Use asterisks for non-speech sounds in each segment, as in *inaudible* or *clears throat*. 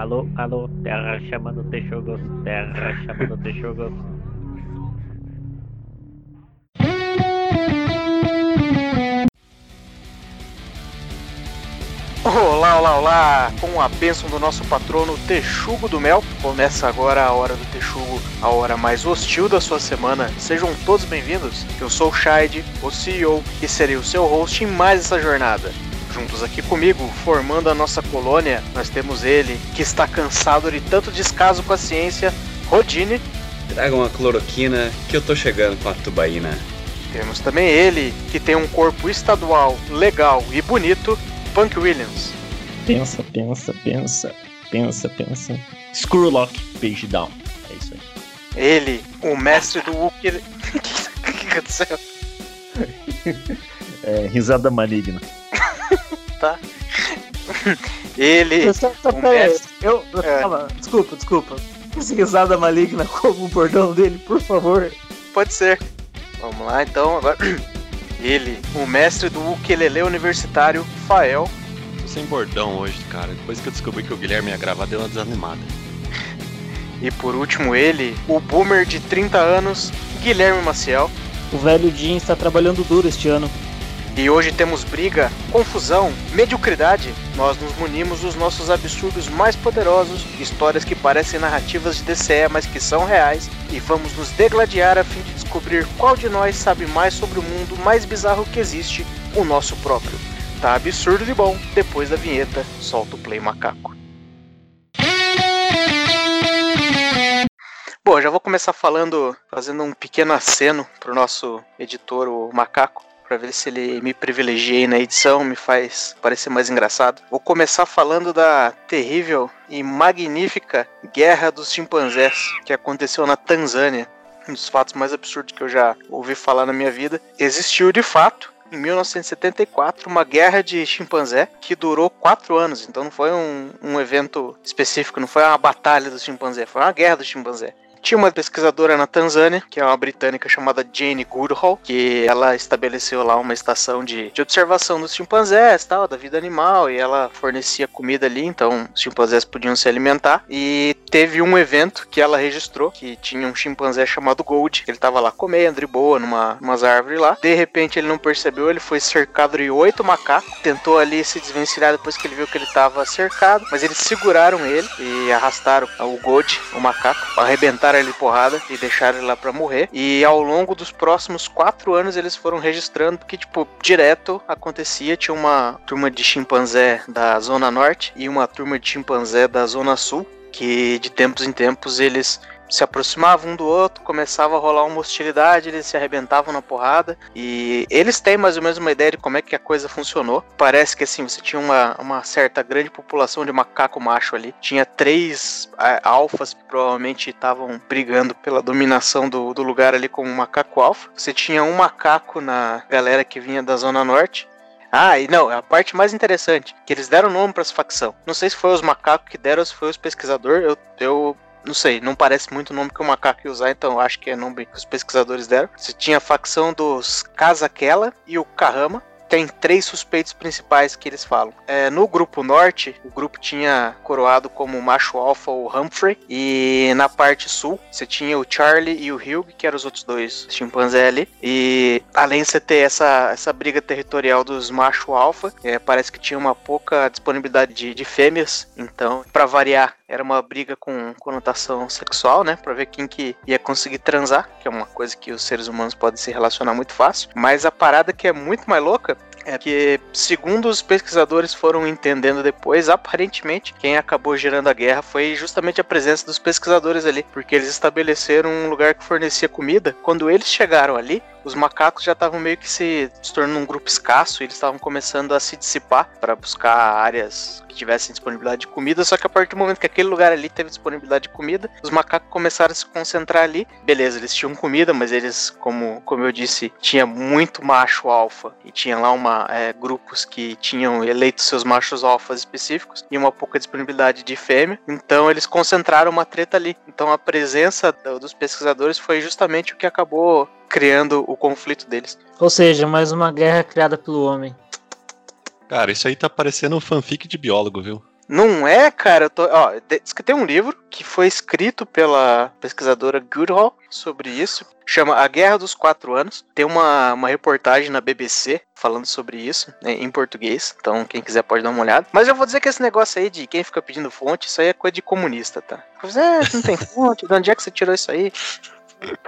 Alô, alô, terra chamando Texugos, terra chamando Texugos. Olá, olá, olá! Com a bênção do nosso patrono Texugo do Mel, começa agora a hora do Texugo, a hora mais hostil da sua semana. Sejam todos bem-vindos. Eu sou o Shide, o CEO, e serei o seu host em mais essa jornada. Juntos aqui comigo, formando a nossa colônia, nós temos ele, que está cansado de tanto descaso com a ciência, Rodine. Traga uma cloroquina que eu tô chegando com a tubaína. Temos também ele, que tem um corpo estadual, legal e bonito, Punk Williams. Pensa, pensa, pensa, pensa, pensa. Screwlock, page down. É isso aí. Ele, o mestre do Wookiee. *laughs* O que que aconteceu? É, risada maligna. Tá. *laughs* Ele. Tá, tá, Eu, É. calma, desculpa, desculpa. Esse risada maligna *laughs* como o bordão dele, por favor. Pode ser. Vamos lá então, agora. *clears throat* Ele, o mestre do ukulele universitário, Fael. Tô sem bordão hoje, cara. Depois que eu descobri que o Guilherme ia gravar, deu uma desanimada. *laughs* E por último, ele, o boomer de 30 anos, Guilherme Maciel. O velho Jim está trabalhando duro este ano. E hoje temos briga, confusão, mediocridade. Nós nos munimos dos nossos absurdos mais poderosos, histórias que parecem narrativas de DCE, mas que são reais, e vamos nos degladiar a fim de descobrir qual de nós sabe mais sobre o mundo mais bizarro que existe, o nosso próprio. Tá absurdo de bom. Depois da vinheta, solta o play macaco. Bom, já vou começar falando, fazendo um pequeno aceno pro nosso editor, o Macaco, para ver se ele me privilegia na edição, me faz parecer mais engraçado. Vou começar falando da terrível e magnífica Guerra dos Chimpanzés, que aconteceu na Tanzânia. Um dos fatos mais absurdos que eu já ouvi falar na minha vida. Existiu de fato, em 1974, uma guerra de chimpanzé que durou quatro anos. Então não foi um, um evento específico, não foi uma batalha dos chimpanzé, foi uma guerra dos chimpanzé. Tinha uma pesquisadora na Tanzânia, que é uma britânica chamada Jane Goodall, que ela estabeleceu lá uma estação de, de observação dos chimpanzés, tal, da vida animal, e ela fornecia comida ali, então os chimpanzés podiam se alimentar. E teve um evento que ela registrou, que tinha um chimpanzé chamado Gold, ele tava lá comendo de boa numa umas árvores lá. De repente ele não percebeu, ele foi cercado de oito macacos, tentou ali se desvencilhar depois que ele viu que ele tava cercado, mas eles seguraram ele e arrastaram o Gold, o macaco, arrebentaram ele porrada e deixaram ele lá pra morrer. E ao longo dos próximos quatro anos eles foram registrando, porque, tipo, direto acontecia. Tinha uma turma de chimpanzé da Zona Norte e uma turma de chimpanzé da Zona Sul, que de tempos em tempos eles se aproximavam um do outro, começava a rolar uma hostilidade, eles se arrebentavam na porrada. E eles têm mais ou menos uma ideia de como é que a coisa funcionou. Parece que assim, você tinha uma, uma certa grande população de macaco macho ali. Tinha três é, alfas que provavelmente estavam brigando pela dominação do, do lugar ali como um macaco alfa. Você tinha um macaco na galera que vinha da Zona Norte. Ah, e não, a parte mais interessante, que eles deram nome para essa facção. Não sei se foi os macacos que deram ou se foi os pesquisadores. Eu, eu não sei, não parece muito o nome que o macaco ia usar, então acho que é nome que os pesquisadores deram. Você tinha a facção dos Kazaquela e o Kahama. Tem três suspeitos principais que eles falam. É, no grupo norte, o grupo tinha coroado como macho alfa o Humphrey. E na parte sul, você tinha o Charlie e o Hugh, que eram os outros dois chimpanzés ali. E além de você ter essa, essa briga territorial dos macho alfa, é, parece que tinha uma pouca disponibilidade de, de fêmeas. Então, para variar, era uma briga com conotação sexual, né? Pra ver quem que ia conseguir transar, que é uma coisa que os seres humanos podem se relacionar muito fácil. Mas a parada que é muito mais louca é que, segundo os pesquisadores foram entendendo depois, aparentemente quem acabou gerando a guerra foi justamente a presença dos pesquisadores ali, porque eles estabeleceram um lugar que fornecia comida. Quando eles chegaram ali, os macacos já estavam meio que se, se tornando um grupo escasso, eles estavam começando a se dissipar para buscar áreas que tivessem disponibilidade de comida, só que a partir do momento que aquele lugar ali teve disponibilidade de comida, os macacos começaram a se concentrar ali. Beleza, eles tinham comida, mas eles, como, como eu disse, tinha muito macho alfa e tinha lá uma é, grupos que tinham eleito seus machos alfas específicos e uma pouca disponibilidade de fêmea. Então eles concentraram uma treta ali. Então a presença do- dos pesquisadores foi justamente o que acabou criando o conflito deles. Ou seja, mais uma guerra criada pelo homem. Cara, isso aí tá parecendo um fanfic de biólogo, viu? Não é, cara. Eu tô, ó, de- diz que tem um livro que foi escrito pela pesquisadora Goodall sobre isso. Chama A Guerra dos Quatro Anos. Tem uma, uma reportagem na BBC falando sobre isso, né, em português. Então, quem quiser pode dar uma olhada. Mas eu vou dizer que esse negócio aí de quem fica pedindo fonte, isso aí é coisa de comunista, tá? Você é, não tem fonte, de onde é que você tirou isso aí?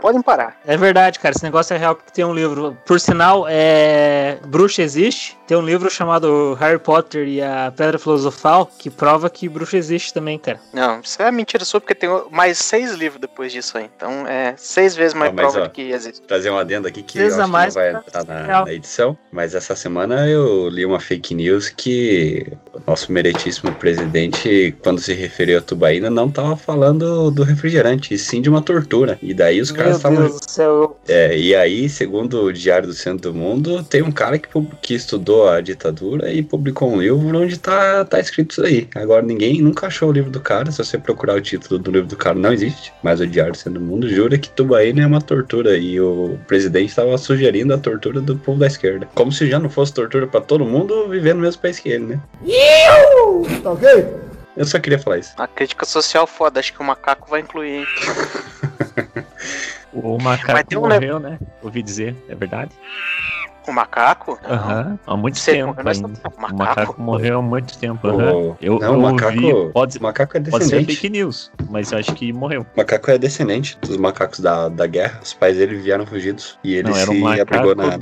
Podem parar. É verdade, cara. Esse negócio é real que tem um livro. Por sinal, é. Bruxa existe. Tem um livro chamado Harry Potter e a Pedra Filosofal que prova que bruxa existe também, cara. Não, isso é mentira sua, porque tem mais seis livros depois disso aí. Então, é seis vezes mais Ah, mas, prova ó, de que existe. Trazer um adendo aqui que eu acho que mais não vai entrar na, na edição, mas essa semana eu li uma fake news que o nosso meritíssimo presidente, quando se referiu a tubaína, não tava falando do refrigerante, e sim de uma tortura. E daí os caras Meu estavam Deus do céu. É, e aí, segundo o Diário do Centro do Mundo, tem um cara que, que estudou a ditadura e publicou um livro onde tá, tá escrito isso aí. Agora, ninguém nunca achou o livro do cara. Se você procurar o título do livro do cara, não existe. Mas o Diário do Centro do Mundo jura que Tubaína é uma tortura. E o presidente estava sugerindo a tortura do povo da esquerda. Como se já não fosse tortura pra todo mundo viver no mesmo país que ele, né? Eu só queria falar isso. Uma crítica social foda, acho que o macaco vai incluir, hein? *laughs* *laughs* O macaco um morreu, né? Ouvi dizer, é verdade? O macaco? Aham, há muito Você tempo morreu, nós ainda. estamos- O macaco? macaco morreu há muito tempo. O- Eu, não, eu o macaco, ouvi, pode, o macaco é pode ser descendente. fake news, mas eu acho que morreu. O macaco é descendente dos macacos da, da guerra. Os pais dele vieram fugidos. E ele Não, era se um abrigou macaco na, na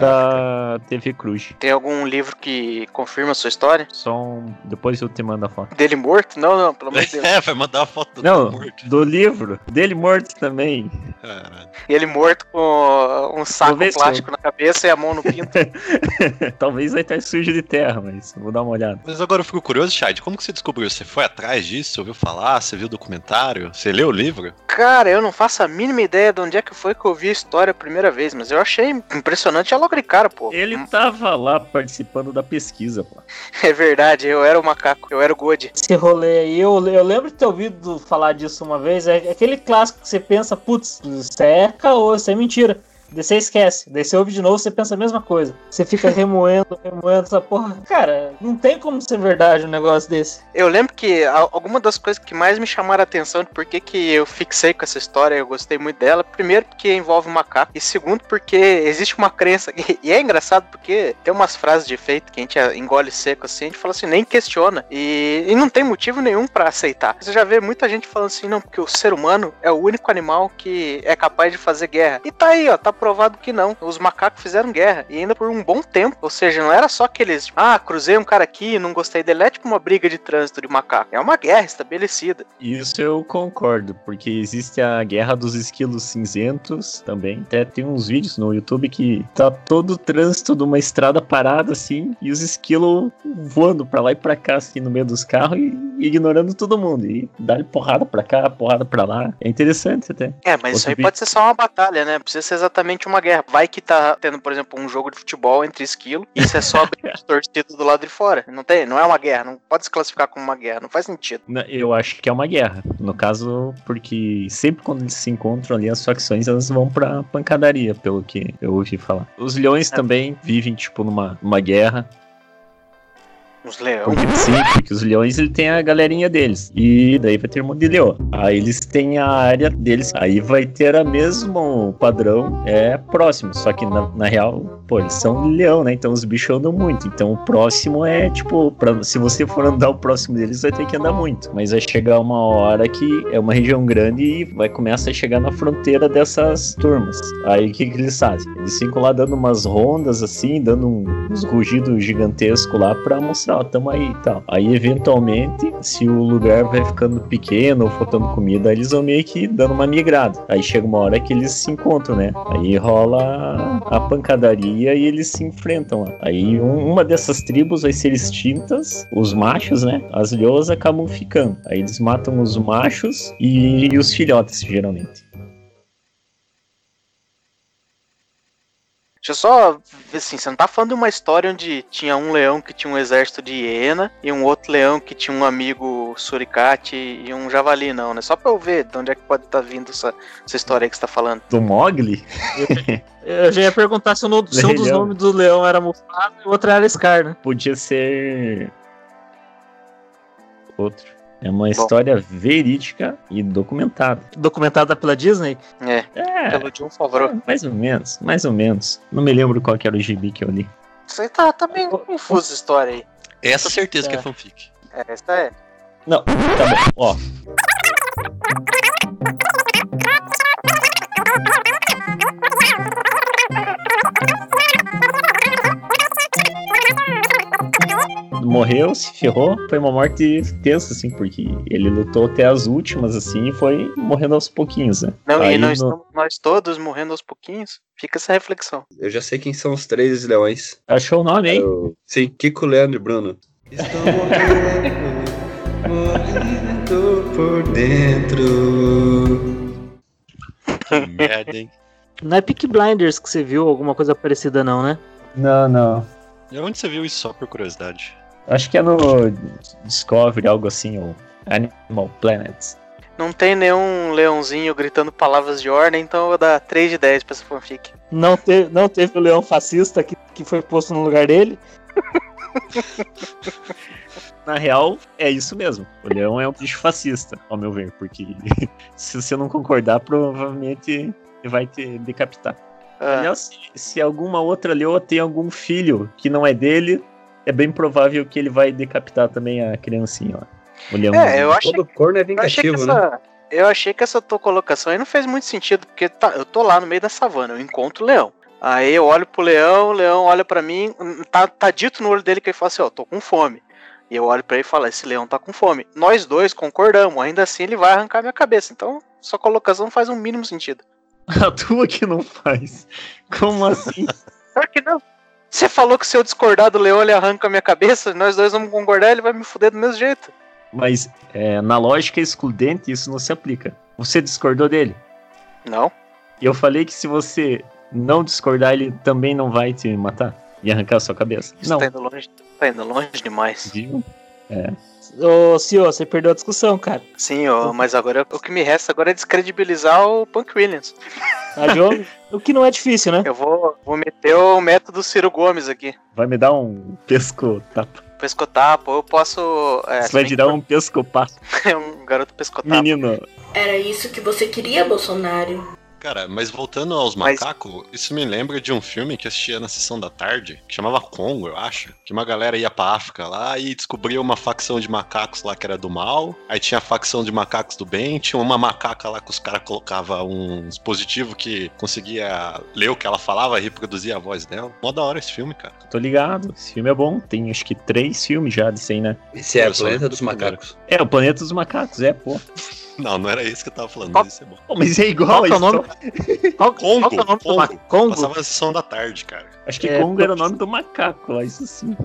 da TV Cruz. Tem algum livro que confirma a sua história? Só um... Depois eu te mando a foto. Dele morto? Não, não, pelo amor de Deus. *laughs* É, vai mandar a foto do Não, morto. do livro. Dele morto também. Caralho. E ele morto com um saco plástico na cabeça e a mão no pinto. *laughs* Talvez vai estar sujo de terra, mas vou dar uma olhada. Mas agora eu fico curioso, Chad, como que você descobriu? Você foi atrás disso? Você ouviu falar? Você viu o documentário? Você leu o livro? Cara, eu não faço a mínima ideia de onde é que foi que eu vi a história a primeira vez, mas eu achei impressionante a logo de cara, pô. Ele tava lá participando da pesquisa, pô. *laughs* É verdade, eu era o macaco, eu era o God. Esse rolê aí, eu, eu lembro de ter ouvido falar disso uma vez. É aquele clássico que você pensa, putz, isso é caô, isso é mentira. Daí você esquece. Daí você ouve de novo, você pensa a mesma coisa. Você fica *laughs* remoendo, remoendo essa porra. Cara, não tem como ser verdade um negócio desse. Eu lembro que alguma das coisas que mais me chamaram a atenção de por que, que eu fixei com essa história, eu gostei muito dela. Primeiro, porque envolve um macaco. E segundo, porque existe uma crença. *laughs* E, é engraçado porque tem umas frases de efeito que a gente engole seco assim, a gente fala assim, nem questiona. E, e não tem motivo nenhum pra aceitar. Você já vê muita gente falando assim, não, porque o ser humano é o único animal que é capaz de fazer guerra. E tá aí, ó, tá provado que não. Os macacos fizeram guerra. E ainda por um bom tempo. Ou seja, não era só aqueles, tipo, ah, cruzei um cara aqui, não gostei dele. É tipo uma briga de trânsito de macaco. É uma guerra estabelecida. Isso eu concordo, porque existe a guerra dos esquilos cinzentos também. Até tem uns vídeos no YouTube que tá todo o trânsito de uma estrada parada assim, e os esquilos voando pra lá e pra cá, assim, no meio dos carros e ignorando todo mundo. E dá porrada pra cá, porrada pra lá. É interessante até. É, mas isso Outro aí vídeo. pode ser só uma batalha, né? Precisa ser exatamente uma guerra. Vai que tá tendo, por exemplo, um jogo de futebol entre esquilo e isso é só *laughs* torcida do lado de fora. Não tem, não é uma guerra, não pode se classificar como uma guerra, não faz sentido. Eu acho que é uma guerra. No caso, porque sempre quando eles se encontram ali, as facções elas vão pra pancadaria, pelo que eu ouvi falar. Os leões também vivem, tipo, numa, numa guerra. Os leões. Porque, sim, porque os leões ele tem a galerinha deles. E daí vai ter um monte de leão. Aí eles têm a área deles. Aí vai ter a mesmo padrão. É próximo. Só que na, na real, pô, eles são leão, né? Então os bichos andam muito. Então o próximo é tipo, pra, se você for andar o próximo deles, vai ter que andar muito. Mas vai chegar uma hora que é uma região grande e vai começar a chegar na fronteira dessas turmas. Aí o que, que eles fazem? Eles ficam lá dando umas rondas assim, dando um- uns rugidos gigantescos lá pra mostrar, ó, tamo aí e tal. Aí eventualmente, se o lugar vai ficando pequeno ou faltando comida, eles vão meio que dando uma migrada. Aí chega uma hora que eles se encontram, né? Aí rola a pancadaria e eles se enfrentam lá. Aí um- uma dessas tribos vai ser extintas, os machos, né? As leoas acabam ficando. Aí eles matam os machos e, e os filhotes, geralmente. Deixa eu só ver assim, você não tá falando de uma história onde tinha um leão que tinha um exército de hiena e um outro leão que tinha um amigo suricate e um javali, não, né? Só pra eu ver de onde é que pode estar vindo essa, essa história aí que você tá falando. Do Mogli? Eu já ia perguntar se, o no- se um dos nomes do leão era Mufasa e o outro era Scar, né? podia ser Outro. É uma história verídica e documentada. Documentada pela Disney? É, É, pelo John Favreau. mais ou menos, mais ou menos. Não me lembro qual que era o gibi que eu li. Isso aí tá, tá bem confuso a história aí. Essa certeza que é É. fanfic. É, essa é. Não, tá bom. Ó. Morreu, se ferrou, foi uma morte tensa, assim, porque ele lutou até as últimas, assim, e foi morrendo aos pouquinhos, né? Não, Aí e não no- estamos nós todos morrendo aos pouquinhos? Fica essa reflexão. Eu já sei quem são os três leões. Achou o nome, hein? Eu- Sim, Kiko, Leandro e Bruno. Estou morrendo, morrendo por dentro. Que merda, hein? Não é Peak Blinders que você viu alguma coisa parecida, não, né? Não, não. E onde você viu isso só por curiosidade? Acho que é no Discovery, algo assim, ou Animal Planet. Não tem nenhum leãozinho gritando palavras de ordem, então eu vou dar 3 de 10 pra essa fanfic. Não, te, não teve o leão fascista que, que foi posto no lugar dele. *laughs* Na real, é isso mesmo. O leão é um bicho fascista, ao meu ver, porque *laughs* se você não concordar, provavelmente ele vai te decapitar. Ah, Aliás, se, se alguma outra leoa tem algum filho que não é dele, é bem provável que ele vai decapitar também a criancinha. O leão. é, eu achei, Todo corno é eu achei que vingativo, né? essa. Eu achei que essa tua colocação aí não fez muito sentido, porque tá- eu tô lá no meio da savana, eu encontro o leão. Aí eu olho pro leão, o leão olha pra mim, tá, tá dito no olho dele que ele fala assim, ó, tô com fome. E eu olho pra ele e falo, esse leão tá com fome. Nós dois concordamos, ainda assim ele vai arrancar minha cabeça. Então, sua colocação faz um mínimo sentido. *laughs* A tua que não faz. Como assim? Claro que não. Você falou que se eu discordar do leão, ele arranca a minha cabeça, nós dois vamos concordar, ele vai me fuder do mesmo jeito. Mas é, na lógica excludente, isso não se aplica. Você discordou dele. Não. E eu falei que se você não discordar, ele também não vai te matar e arrancar a sua cabeça. Isso não. tá indo longe. Tá indo longe demais. Viu? Ô, Cio, você perdeu a discussão, cara. Sim, ó, mas agora o que me resta agora é descredibilizar o Punk Williams. A jogo, *laughs* o que não é difícil, né? Eu vou, vou meter o método Ciro Gomes aqui. Vai me dar um pesco tapa. Pescotapo, eu posso. É, Você vai te dar um pesco papo. bem que é um garoto pescotapo. Menino, Era isso que você queria, Bolsonaro? Cara, mas voltando aos Mas- macacos, isso me lembra de um filme que assistia na sessão da tarde, que chamava Congo, eu acho. Que uma galera ia pra África lá e descobria uma facção de macacos lá que era do mal. Aí tinha a facção de macacos do bem, tinha uma macaca lá que os caras colocavam um dispositivo que conseguia ler o que ela falava e reproduzir a voz dela. Mó da hora esse filme, cara. tô ligado. Esse filme é bom. Tem acho que três filmes já desse aí, né? Esse é o Planeta do dos. Macacos. É, o Planeta dos Macacos, é, pô. Não, não era isso que eu tava falando, Qual- mas é bom. Pô, mas é igual Qual é a o nome? Qual, Congo, qual que é o nome do Congo. Congo? Passava na sessão da tarde, cara. Acho que É, Congo era o nome do macaco lá, isso sim.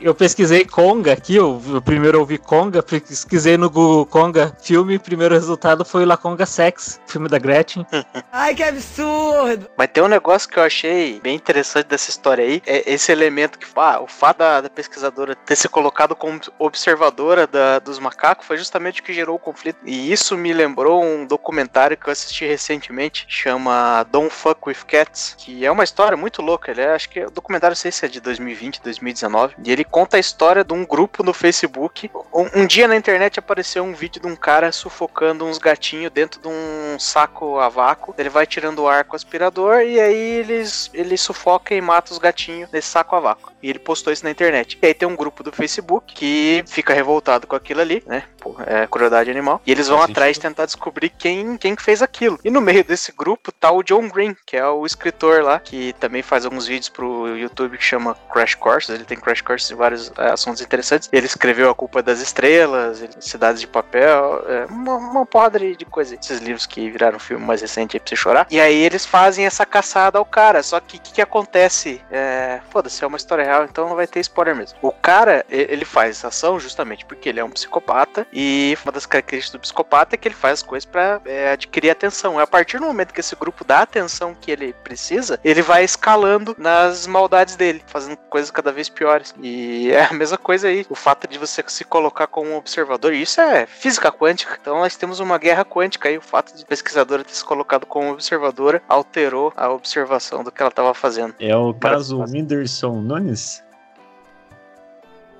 Eu pesquisei Conga aqui, eu, eu primeiro ouvi Conga, pesquisei no Google Conga filme, o primeiro resultado foi La Conga Sex, filme da Gretchen. *laughs* Ai, que absurdo! Mas tem um negócio que eu achei bem interessante dessa história aí, é esse elemento que, ah, o fato da, da pesquisadora ter se colocado como observadora da- dos macacos foi justamente o que gerou o conflito. E isso me lembrou um documentário que eu assisti recentemente, chama Don't Fuck With Cats, que é uma história muito louca, ele é, acho que o documentário, não sei se é de 2020, 2019, e ele conta a história de um grupo no Facebook. Um, um dia na internet apareceu um vídeo de um cara sufocando uns gatinhos dentro de um saco a vácuo, ele vai tirando o ar com o aspirador e aí eles, ele sufoca e mata os gatinhos nesse saco a vácuo. E ele postou isso na internet. E aí tem um grupo do Facebook que fica revoltado com aquilo ali, né? Pô, é crueldade animal. E eles vão atrás tentar descobrir quem, quem que fez aquilo. E no meio desse grupo tá o John Green, que é o escritor lá, que também faz alguns vídeos pro YouTube que chama Crash Courses. Ele tem Crash Courses de vários é, assuntos interessantes. Ele escreveu A Culpa das Estrelas, Cidades de Papel, é, uma, uma porrada de coisa. Esses livros que viraram filme mais recente aí pra você chorar. E aí eles fazem essa caçada ao cara. Só que o que, que acontece? É, Foda-se, é uma história real, então não vai ter spoiler mesmo. O cara, ele faz essa ação justamente porque ele é um psicopata. E uma das características do psicopata é que ele faz as coisas pra é, adquirir atenção. É a partir do momento que esse grupo dá a atenção que ele precisa, ele vai escalando nas maldades dele, fazendo coisas cada vez piores. E é a mesma coisa aí. O fato de você se colocar como um observador, e isso é física quântica. Então nós temos uma guerra quântica aí. O fato de a pesquisadora ter se colocado como observadora alterou a observação do que ela estava fazendo. É o caso Whindersson Nunes?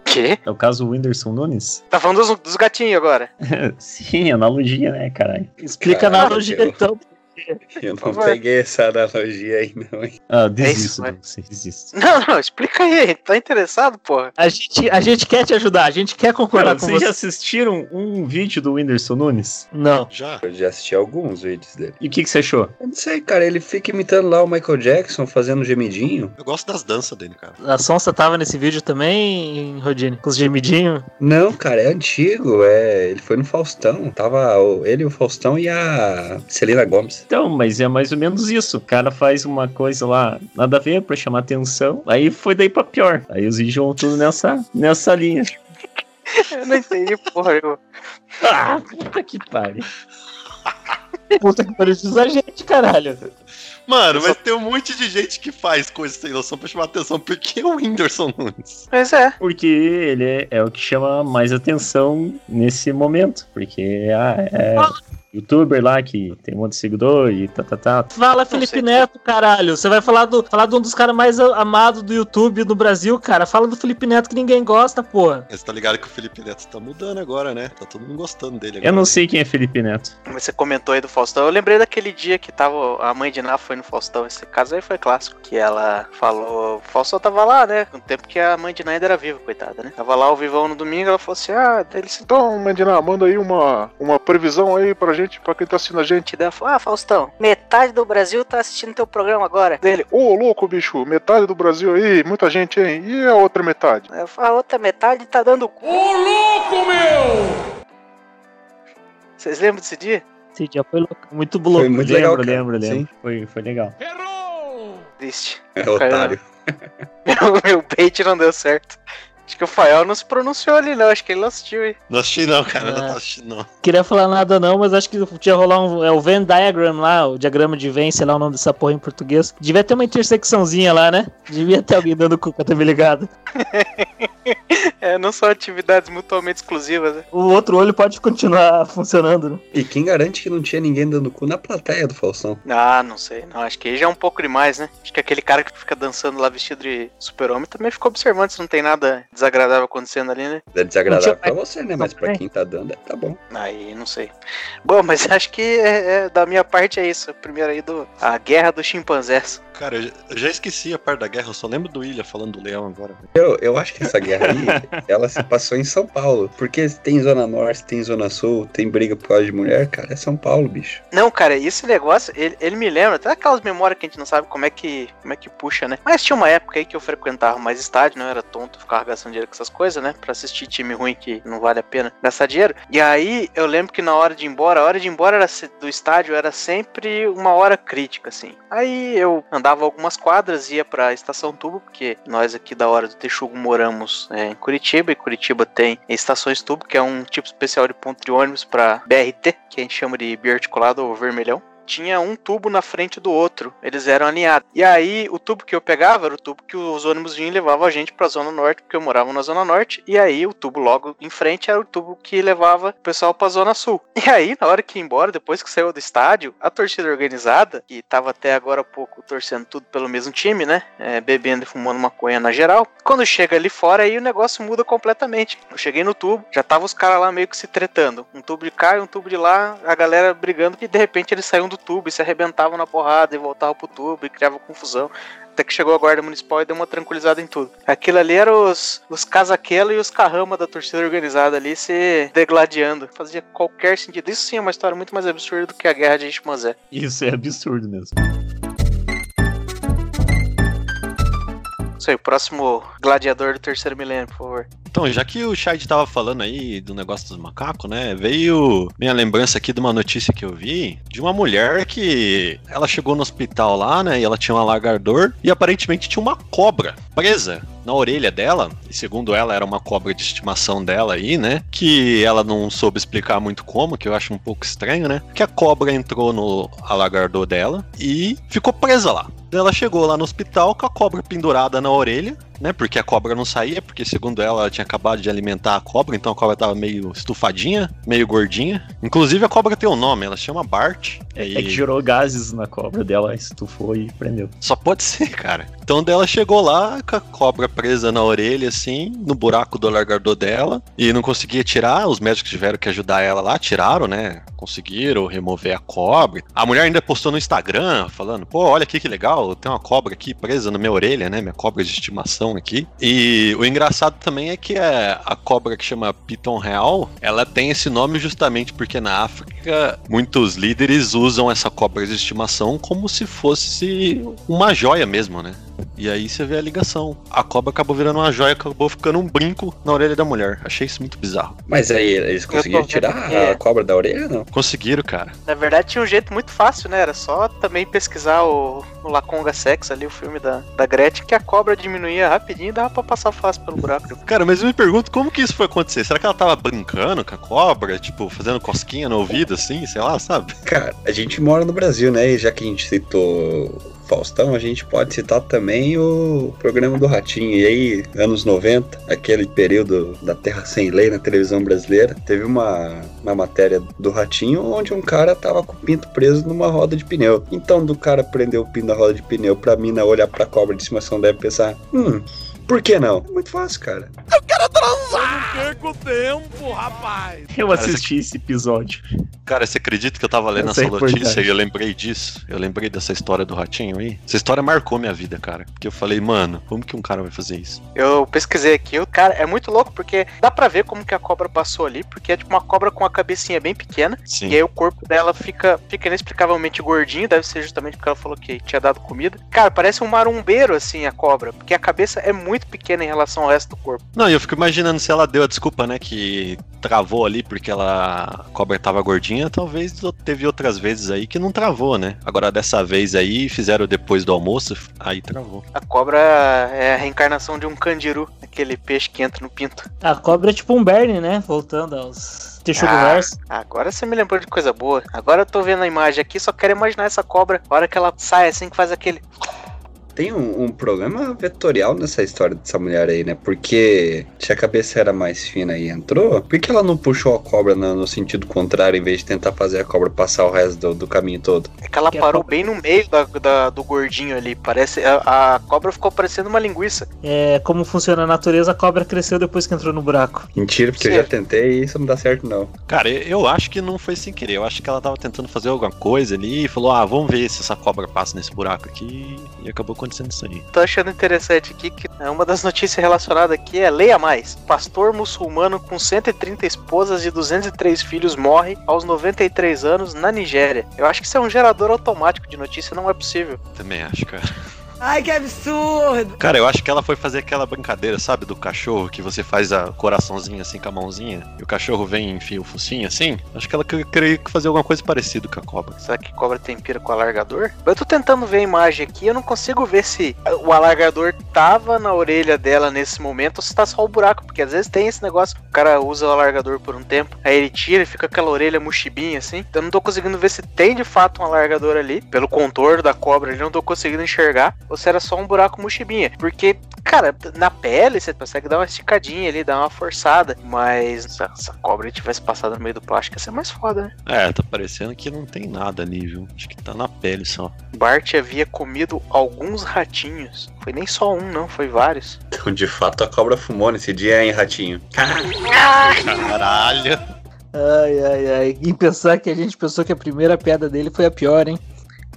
Quê? É o caso Whindersson Nunes? Tá falando dos, dos gatinhos agora. *laughs* Sim, analogia, né, caralho? Explica Caralho, analogia eu- então. Eu Por não favor. peguei essa analogia aí, não, hein? Ah, isso, desisto, vai. de você, desisto. Não, não, explica aí. Tá interessado, porra? A gente, a gente quer te ajudar, a gente quer concordar Cara, com vocês você. já assistiram um vídeo do Whindersson Nunes? Não. Já. Eu já assisti alguns vídeos dele. E o que, que você achou? Eu não sei, cara, ele fica imitando lá o Michael Jackson, fazendo gemidinho. Eu gosto das danças dele, cara. A Sonsa tava nesse vídeo também, Rodine? Com os gemidinhos? Não, cara, é antigo, é. Ele foi no Faustão. Tava o- ele, o Faustão e a Celina Gomes. Então, mas é mais ou menos isso. O cara faz uma coisa lá, nada a ver, pra chamar atenção. Aí foi daí pra pior. Aí os vídeos vão tudo nessa, nessa linha. *laughs* Eu não entendi, porra. Eu... Ah, puta que pariu. Puta que pariu, a gente, caralho. Mano, mas tem um monte de gente que faz coisas sem noção pra chamar atenção. Por que o Whindersson Nunes? Mas é. Porque ele é, é o que chama mais atenção nesse momento. Porque ah, é youtuber lá que tem um monte de seguidor e tá, tá, tá. Fala Felipe sei. Neto, caralho. Você vai falar, do, falar de um dos caras mais amados do YouTube no Brasil, cara. Fala do Felipe Neto que ninguém gosta, porra. Você tá ligado que o Felipe Neto tá mudando agora, né? Tá todo mundo gostando dele agora. Eu não sei quem é Felipe Neto. Mas Você comentou aí do Faustão. Eu lembrei daquele dia que tava. A mãe de Ná foi no Faustão. Esse caso aí foi clássico. Que ela falou. O Faustão tava lá, né? No tempo que a mãe de Ná ainda era viva, coitada, né? Tava lá ao vivão no domingo. Ela falou assim: Ah, ele se Então, Mandina, manda aí uma, uma previsão aí pra gente, pra quem tá assistindo a gente. Falou: Ah, Faustão, metade do Brasil tá assistindo teu programa agora. Dele, ô louco, bicho, metade do Brasil aí, muita gente, hein? E a outra metade? A outra metade tá dando cu. Ô, louco, meu! Vocês lembram desse dia? Esse dia foi louco. Muito louco. Foi muito lembro, legal, cara. lembro, lembro. Sim. Foi, foi legal. Triste. É otário. *laughs* Meu, meu bait não deu certo. Acho que o Fael não se pronunciou ali, não. Acho que ele não assistiu, hein? Não assisti não, cara. Não É. tô assistindo não. Queria falar nada não, mas acho que tinha rolar um. É o Venn Diagram lá, o diagrama de Venn, sei lá o nome dessa porra em português. Devia ter uma intersecçãozinha lá, né? Devia ter alguém dando cu, tá me ligado. *laughs* É, não são atividades mutuamente exclusivas, né? O outro olho pode continuar funcionando, né? E quem garante que não tinha ninguém dando cu na plateia do Faustão? Ah, não sei. Não, acho que aí já é um pouco demais, né? Acho que aquele cara que fica dançando lá vestido de super-homem também ficou observando se não tem nada desagradável acontecendo ali, né? É desagradável tinha- pra você, né? Mas pra quem tá dando, é, tá bom. Aí, não sei. Bom, mas *laughs* acho que é- é, da minha parte é isso. Primeiro aí do a guerra dos chimpanzés. Cara, eu já- esqueci a parte da guerra. Eu só lembro do Ilha falando do leão agora. Eu, eu acho que essa guerra aí, *laughs* ela se passou em São Paulo. Porque tem Zona Norte, tem Zona Sul, tem briga por causa de mulher, cara, é São Paulo, bicho. Não, cara, esse negócio, ele, ele me lembra, até aquelas memórias que a gente não sabe como é que como é que puxa, né? Mas tinha uma época aí que eu frequentava mais estádio, não era tonto, ficava gastando dinheiro com essas coisas, né? Pra assistir time ruim que não vale a pena gastar dinheiro. E aí eu lembro que na hora de ir embora, a hora de ir embora era do estádio era sempre uma hora crítica, assim. Aí eu andava algumas quadras, ia pra estação tubo, porque nós aqui da hora do Texugo moramos é, em Curitiba, e Curitiba tem estações tubo, que é um tipo especial de ponto de ônibus pra BRT, que a gente chama de biarticulado ou vermelhão tinha um tubo na frente do outro. Eles eram alinhados. E aí, o tubo que eu pegava era o tubo que os ônibus vinham e levavam a gente pra Zona Norte, porque eu morava na Zona Norte. E aí, o tubo logo em frente era o tubo que levava o pessoal pra Zona Sul. *laughs* E aí, na hora que ia embora, depois que saiu do estádio, a torcida organizada, que tava até agora há pouco torcendo tudo pelo mesmo time, né? É, bebendo e fumando maconha na geral. Quando chega ali fora, aí o negócio muda completamente. Eu cheguei no tubo, já tava os caras lá meio que se tretando. Um tubo de cá e um tubo de lá, a galera brigando, e de repente eles saíam do tubo e se arrebentavam na porrada e voltavam pro tubo e criavam confusão. Até que chegou a guarda municipal e deu uma tranquilizada em tudo. Aquilo ali era os, os e os carrama da torcida organizada ali se degladiando. Fazia qualquer sentido. Isso sim é uma história muito mais absurda do que a guerra de Chimpanzé. Isso é absurdo mesmo. Aí, o próximo gladiador do terceiro milênio, por favor. Então, já que o Shade tava falando aí do negócio dos macacos, né? Veio minha lembrança aqui de uma notícia que eu vi de uma mulher que ela chegou no hospital lá, né? E ela tinha um alargador e aparentemente tinha uma cobra presa na orelha dela. E segundo ela, era uma cobra de estimação dela aí, né? Que ela não soube explicar muito como, que eu acho um pouco estranho, né? Que a cobra entrou no alargador dela e ficou presa lá. Ela chegou lá no hospital com a cobra pendurada na orelha né? Porque a cobra não saía, porque segundo ela, ela tinha acabado de alimentar a cobra, então a cobra tava meio estufadinha, meio gordinha. Inclusive a cobra tem um nome, ela chama Bart. É, e- é que gerou gases na cobra dela, estufou e prendeu. Só pode *laughs* ser, cara. Então dela chegou lá com a cobra presa na orelha, assim, no buraco do alargador dela, e não conseguia tirar. Os médicos tiveram que ajudar ela lá, tiraram, né? Conseguiram remover a cobra. A mulher ainda postou no Instagram, falando: pô, olha aqui que legal, tem uma cobra aqui presa na minha orelha, né? Minha cobra de estimação aqui. E o engraçado também é que a, a cobra que chama Piton Real, ela tem esse nome justamente porque na África muitos líderes usam essa cobra de estimação como se fosse uma joia mesmo, né? E aí você vê a ligação. A cobra acabou virando uma joia, acabou ficando um brinco na orelha da mulher. Achei isso muito bizarro. Mas aí eles conseguiram tirar que a cobra da orelha, não? Conseguiram, cara. Na verdade, tinha um jeito muito fácil, né? Era só também pesquisar o, o Laconga Sex ali, o filme da, da Gretchen, que a cobra diminuía rapidinho e dava pra passar fácil pelo buraco. *laughs* Cara, mas eu me pergunto como que isso foi acontecer. Será que ela tava brincando com a cobra? Tipo, fazendo cosquinha no ouvido, assim, sei lá, sabe? Cara, a gente mora no Brasil, né? E já que a gente citou Faustão, a gente pode citar também o programa do Ratinho. E aí, anos 90, aquele período da Terra Sem Lei na televisão brasileira, teve uma, uma matéria do Ratinho onde um cara tava com o pinto preso numa roda de pneu. Então, do cara prender o pinto na roda de pneu pra mina olhar pra cobra de estimação, deve pensar: hum, por que não? É muito fácil, cara. Eu assisti esse episódio. Cara, você acredita que eu tava lendo Essa essa é notícia e eu lembrei disso? Eu lembrei dessa história do ratinho aí. Essa história marcou minha vida, cara. Porque eu falei, mano, como que um cara vai fazer isso? Eu pesquisei aqui, o cara é muito louco porque dá pra ver como que a cobra passou ali, porque é tipo uma cobra com a cabecinha bem pequena, Sim. e aí o corpo dela fica, fica inexplicavelmente gordinho, deve ser justamente porque ela falou que tinha dado comida. Cara, parece um marumbeiro assim a cobra, porque a cabeça é muito pequena em relação ao resto do corpo. Não, e eu fico imaginando se ela deu a desculpa, né, que travou ali porque ela a cobra tava gordinha, talvez teve outras vezes aí que não travou, né? Agora dessa vez aí fizeram depois do almoço, aí travou. A cobra é a reencarnação de um candiru, aquele peixe que entra no pinto. A cobra é tipo um Bernie, né? Voltando aos Texugo Ah, Verso. agora você me lembrou de coisa boa. Agora eu tô vendo a imagem aqui, só quero imaginar essa cobra, a hora que ela sai assim, que faz aquele. Tem um, um problema vetorial nessa história dessa mulher aí, né? Porque se a cabeça era mais fina e entrou, por que ela não puxou a cobra no, no sentido contrário em vez de tentar fazer a cobra passar o resto do, do caminho todo? É que ela Que parou cobra- bem no meio da, da- do gordinho ali. Parece. A, a cobra ficou parecendo uma linguiça. É, como funciona a natureza, a cobra cresceu depois que entrou no buraco. Mentira, porque eu Sim. já tentei e isso não dá certo, não. Cara, eu- eu acho que não foi sem querer. Eu acho que ela tava tentando fazer alguma coisa ali e falou: ah, vamos ver se essa cobra passa nesse buraco aqui. E acabou acontecendo isso aí. Tô achando interessante aqui que é uma das notícias relacionadas aqui é Leia Mais. Pastor muçulmano com 130 esposas e 203 filhos morre aos 93 anos na Nigéria. Eu acho que isso é um gerador automático de notícia, não é possível. Também acho, cara. Ai, que absurdo! Cara, eu acho que ela foi fazer aquela brincadeira, sabe, do cachorro que você faz a coraçãozinho assim com a mãozinha e o cachorro vem e enfia o focinho assim. Acho que ela que- queria fazer alguma coisa parecida com a cobra. Será que cobra tem pira com alargador? Eu tô tentando ver a imagem aqui, eu não consigo ver se o alargador tava na orelha dela nesse momento ou se tá só o buraco, porque às vezes tem esse negócio, o cara usa o alargador por um tempo, aí ele tira e fica aquela orelha mochibinha assim. Então eu não tô conseguindo ver se tem de fato um alargador ali, pelo contorno da cobra ali, não tô conseguindo enxergar, ou se era só um buraco mochibinha, porque Cara, na pele você consegue dar uma esticadinha ali, dar uma forçada. Mas se essa cobra tivesse passado no meio do plástico, ia ser mais foda, né? É, tá parecendo que não tem nada ali, viu? Acho que tá na pele só. Bart havia comido alguns ratinhos. Foi nem só um, não, foi vários. Então, *laughs* de fato, a cobra fumou nesse dia, hein, ratinho? Caralho! Ai, ai, ai. E pensar que a gente pensou que a primeira piada dele foi a pior, hein?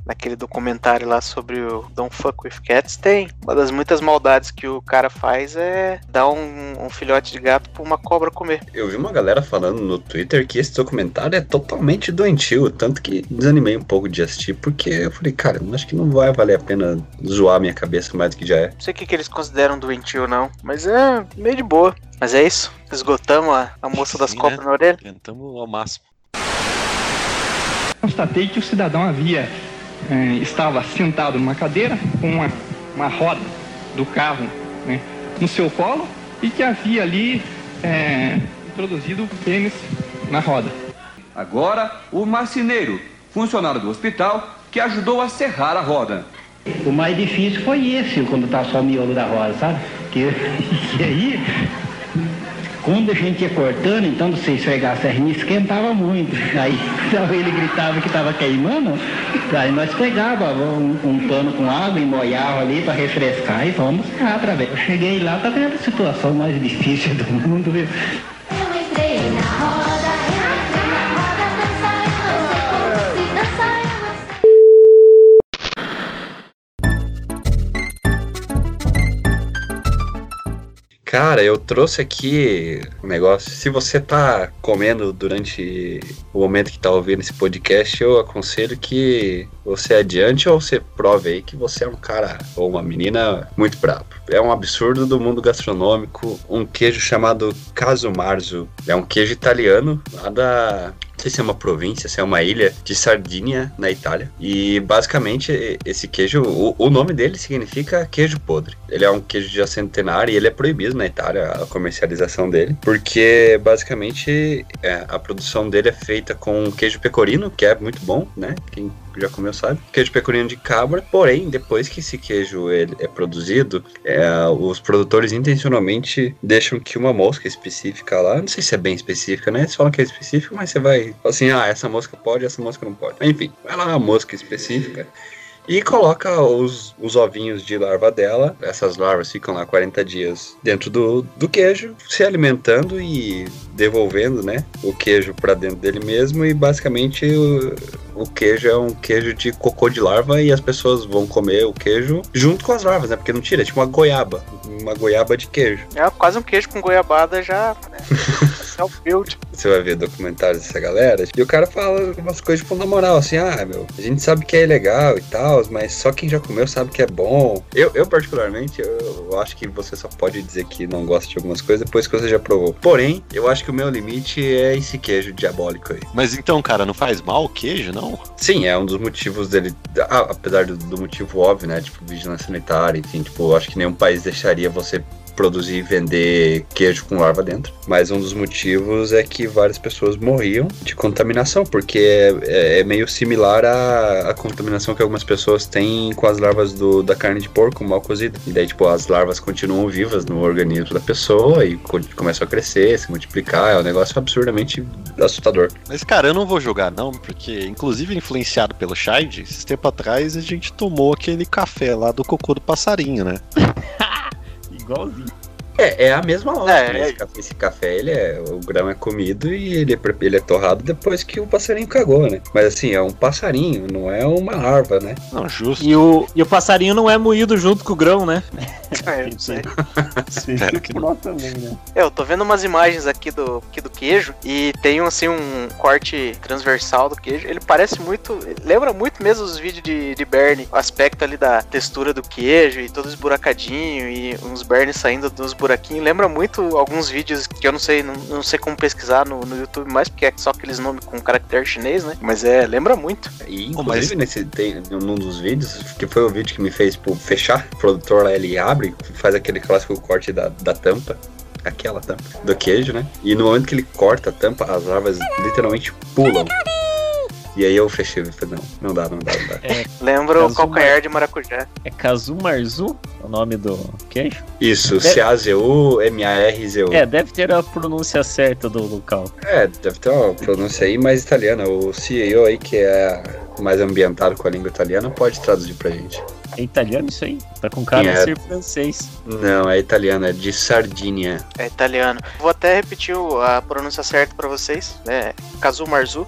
Naquele documentário lá sobre o Don't Fuck With Cats, tem. Uma das muitas maldades que o cara faz é dar um, um filhote de gato pra uma cobra comer. Eu vi uma galera falando no Twitter que esse documentário é totalmente doentio, tanto que desanimei um pouco de assistir, porque eu falei, cara, eu acho que não vai valer a pena zoar minha cabeça mais do que já é. Não sei o que, que eles consideram doentio ou não, mas é meio de boa. Mas é isso. Esgotamos a, a moça das Sim, cobras né? na orelha. Tentamos ao máximo. Constatei que o cidadão havia eh, estava sentado numa cadeira com uma, uma roda do carro né, no seu colo e que havia ali eh, introduzido o pênis na roda. Agora, o marceneiro, funcionário do hospital, que ajudou a serrar a roda. O mais difícil foi esse, quando tá só o miolo da roda, sabe? Que, *laughs* e aí, quando a gente ia cortando, então você esfregar a serrinha esquentava muito. *laughs* Aí então, ele gritava que estava queimando, aí nós pegava um, um pano com água e molhava ali para refrescar e vamos cá através. Eu cheguei lá, tá vendo a situação mais difícil do mundo, viu? Eu entrei na roda, Cara, eu trouxe aqui um negócio. Se você tá comendo durante o momento que tá ouvindo esse podcast, eu aconselho que você adiante ou você prove aí que você é um cara ou uma menina muito brabo. É um absurdo do mundo gastronômico. Um queijo chamado Casumarzo. É um queijo italiano lá da sei se é uma província, se é uma ilha de Sardinha, na Itália. E basicamente esse queijo, o, o nome dele significa queijo podre. Ele é um queijo de centenário e ele é proibido na Itália, a comercialização dele, porque basicamente é, a produção dele é feita com queijo pecorino, que é muito bom, né? Quem já comeu sabe. Queijo pecorino de cabra, porém, depois que esse queijo ele é produzido, é, os produtores intencionalmente deixam que uma mosca específica lá, não sei se é bem específica, né? Eles falam que é específico, mas você vai assim, ah, essa mosca pode, essa mosca não pode. Enfim, vai lá uma mosca específica e coloca os, os ovinhos de larva dela. Essas larvas ficam lá 40 dias dentro do, do queijo, se alimentando e devolvendo, né, o queijo para dentro dele mesmo. E basicamente o, queijo é um queijo de cocô de larva e as pessoas vão comer o queijo junto com as larvas, né? Porque não tira, é tipo uma goiaba, uma goiaba de queijo. É quase um queijo com goiabada já. Né? *laughs* build. Você vai ver documentários dessa galera e o cara fala umas coisas tipo na moral, assim, ah, meu, a gente sabe que é legal e tal, mas só quem já comeu sabe que é bom. Eu, eu particularmente, eu, eu acho que você só pode dizer que não gosta de algumas coisas depois que você já provou. Porém, eu acho que o meu limite é esse queijo diabólico aí. Mas então, cara, não faz mal o queijo, não? Sim, é um dos motivos dele, ah, apesar do, do motivo óbvio, né, tipo vigilância sanitária, enfim, tipo, eu acho que nenhum país deixaria você produzir e vender queijo com larva dentro. Mas um dos motivos é que várias pessoas morriam de contaminação, porque é, é meio similar à, à, contaminação que algumas pessoas têm com as larvas do, da carne de porco mal cozida. E daí, tipo, as larvas continuam vivas no organismo da pessoa e co começam a crescer, se multiplicar. É um negócio absurdamente assustador. Mas, cara, eu não vou jogar, não, porque, inclusive, influenciado pelo Shide, esses tempo atrás a gente tomou aquele café lá do cocô do passarinho, né? *laughs* Igualzinho. É, é a mesma lógica. É, né? esse, café, esse café, ele é, o grão é comido e ele é, ele é torrado depois que o passarinho cagou, né? Mas assim, é um passarinho, não é uma larva, né? Não, justo. E o, e o passarinho não é moído junto com o grão, né? *laughs* É, eu *laughs* sei. Espero que não. também, né? Eu tô vendo umas imagens aqui do, aqui do queijo e tem assim um corte transversal do queijo. Ele parece muito. Lembra muito mesmo os vídeos de, de Bernie. O aspecto ali da textura do queijo e todo esburacadinho e uns Bernie saindo dos Lembra muito alguns vídeos que eu não sei, não, não sei como pesquisar no, no YouTube mais, porque é só aqueles nomes com caractere chinês, né? Mas é, lembra muito. E inclusive nesse, tem, num dos vídeos, que foi o vídeo que me fez tipo, fechar, o produtor lá ele abre, faz aquele clássico corte da, da tampa aquela tampa do queijo, né? E no momento que ele corta a tampa, as larvas literalmente pulam. E aí eu fechei e falei, não, não dá, não dá, não dá. É, Lembra o calcanhar de maracujá. É Kazumarzu o nome do queijo? Isso, É. C-A-Z-U, M-A-R-Z-U. É, deve ter a pronúncia certa do local. É, deve ter uma pronúncia aí mais italiana. O CEO aí, que é mais ambientado com a língua italiana, pode traduzir pra gente. É italiano isso aí? Tá com cara É. de ser francês. Não, é italiana, é de Sardinha. É italiano. Vou até repetir a pronúncia certa pra vocês. É Kazumarzu.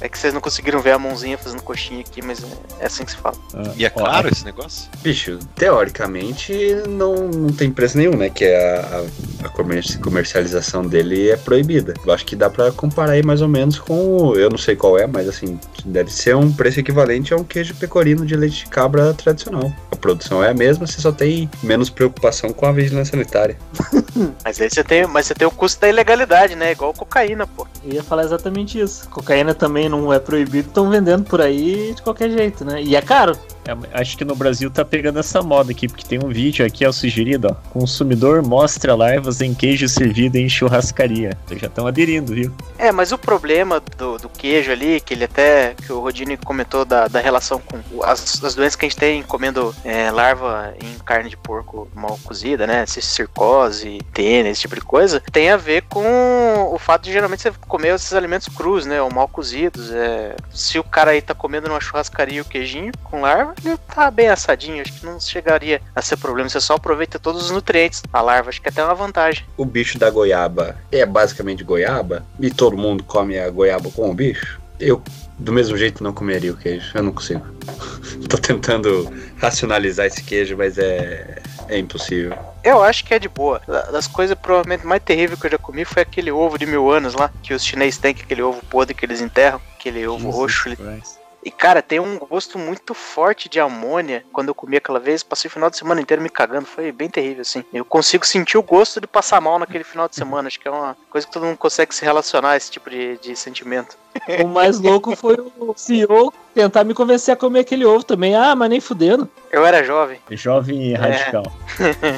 É que vocês não conseguiram ver a mãozinha fazendo coxinha aqui, mas é, assim que se fala. Ah, E é ó, caro esse negócio? Bicho, teoricamente não, não tem preço nenhum, né? Que a, a, a comerci- comercialização dele é proibida. Eu acho que dá pra comparar aí mais ou menos com. Eu não sei qual é, mas assim, deve ser um preço equivalente a um queijo pecorino de leite de cabra tradicional. A produção é a mesma, você só tem menos preocupação com a vigilância sanitária. *laughs* Mas aí você tem, mas você tem o custo da ilegalidade, né? Igual cocaína, pô. Eu ia falar exatamente isso. Cocaína também não é proibido, estão vendendo por aí de qualquer jeito, né? E é caro. É, acho que no Brasil tá pegando essa moda aqui, porque tem um vídeo aqui, ó, sugerido, ó. Consumidor mostra larvas em queijo servido em churrascaria. Já estão aderindo, viu? É, mas o problema do, do queijo ali, que ele até, que o Rodine comentou da, da relação com o- as, as doenças que a gente tem comendo é, larva em carne de porco mal cozida, né? ci- Circose, tênis, esse tipo de coisa, tem a ver com o fato de geralmente você comer esses alimentos crus, né? Ou mal cozidos. É, se o cara aí tá comendo numa churrascaria o queijinho com larva, ele tá bem assadinho. Acho que não chegaria a ser problema. Você só aproveita todos os nutrientes. A larva, acho que é até uma vantagem. O bicho da goiaba é basicamente goiaba e todo mundo come a goiaba com o bicho. Eu, do mesmo jeito, não comeria o queijo. Eu não consigo. *laughs* Tô tentando racionalizar esse queijo, mas é, é impossível. Eu acho que é de boa. Da- Das coisas provavelmente mais terríveis que eu já comi foi aquele ovo de mil anos lá, que os chineses têm, que é aquele ovo podre que eles enterram, aquele ovo Jesus roxo. Christ. E cara, tem um gosto muito forte de amônia. Quando eu comi aquela vez, passei o final de semana inteiro me cagando. Foi bem terrível, assim. Eu consigo sentir o gosto de passar mal naquele final de semana. Acho que é uma coisa que todo mundo consegue se relacionar a esse tipo de, de sentimento. O mais louco foi o CEO tentar me convencer a comer aquele ovo também. Ah, mas nem fudendo. Eu era jovem. Jovem e radical. *laughs*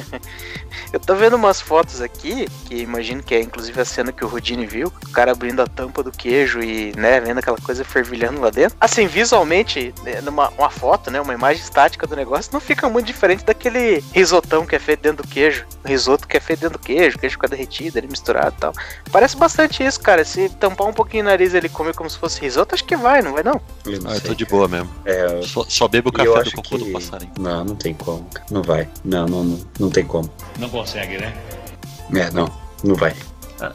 Eu tô vendo umas fotos aqui, que imagino que é inclusive a cena que o Rudine viu, o cara abrindo a tampa do queijo e, né, vendo aquela coisa fervilhando lá dentro. Assim, visualmente, né, numa uma foto, né, uma imagem estática do negócio, não fica muito diferente daquele risotão que é feito dentro do queijo. O risoto que é feito dentro do queijo, o queijo fica derretido, ele misturado e tal. Parece bastante isso, cara. Se tampar um pouquinho o nariz e ele comer como se fosse risoto, acho que vai, não vai não? Eu não Ah. Tô de boa mesmo. É, Só, só bebo o café eu do acho cocô que- do passarinho. não, não tem como. cara. Não vai. Não, não, não, não tem como. Não consegue, né? É, não, não vai.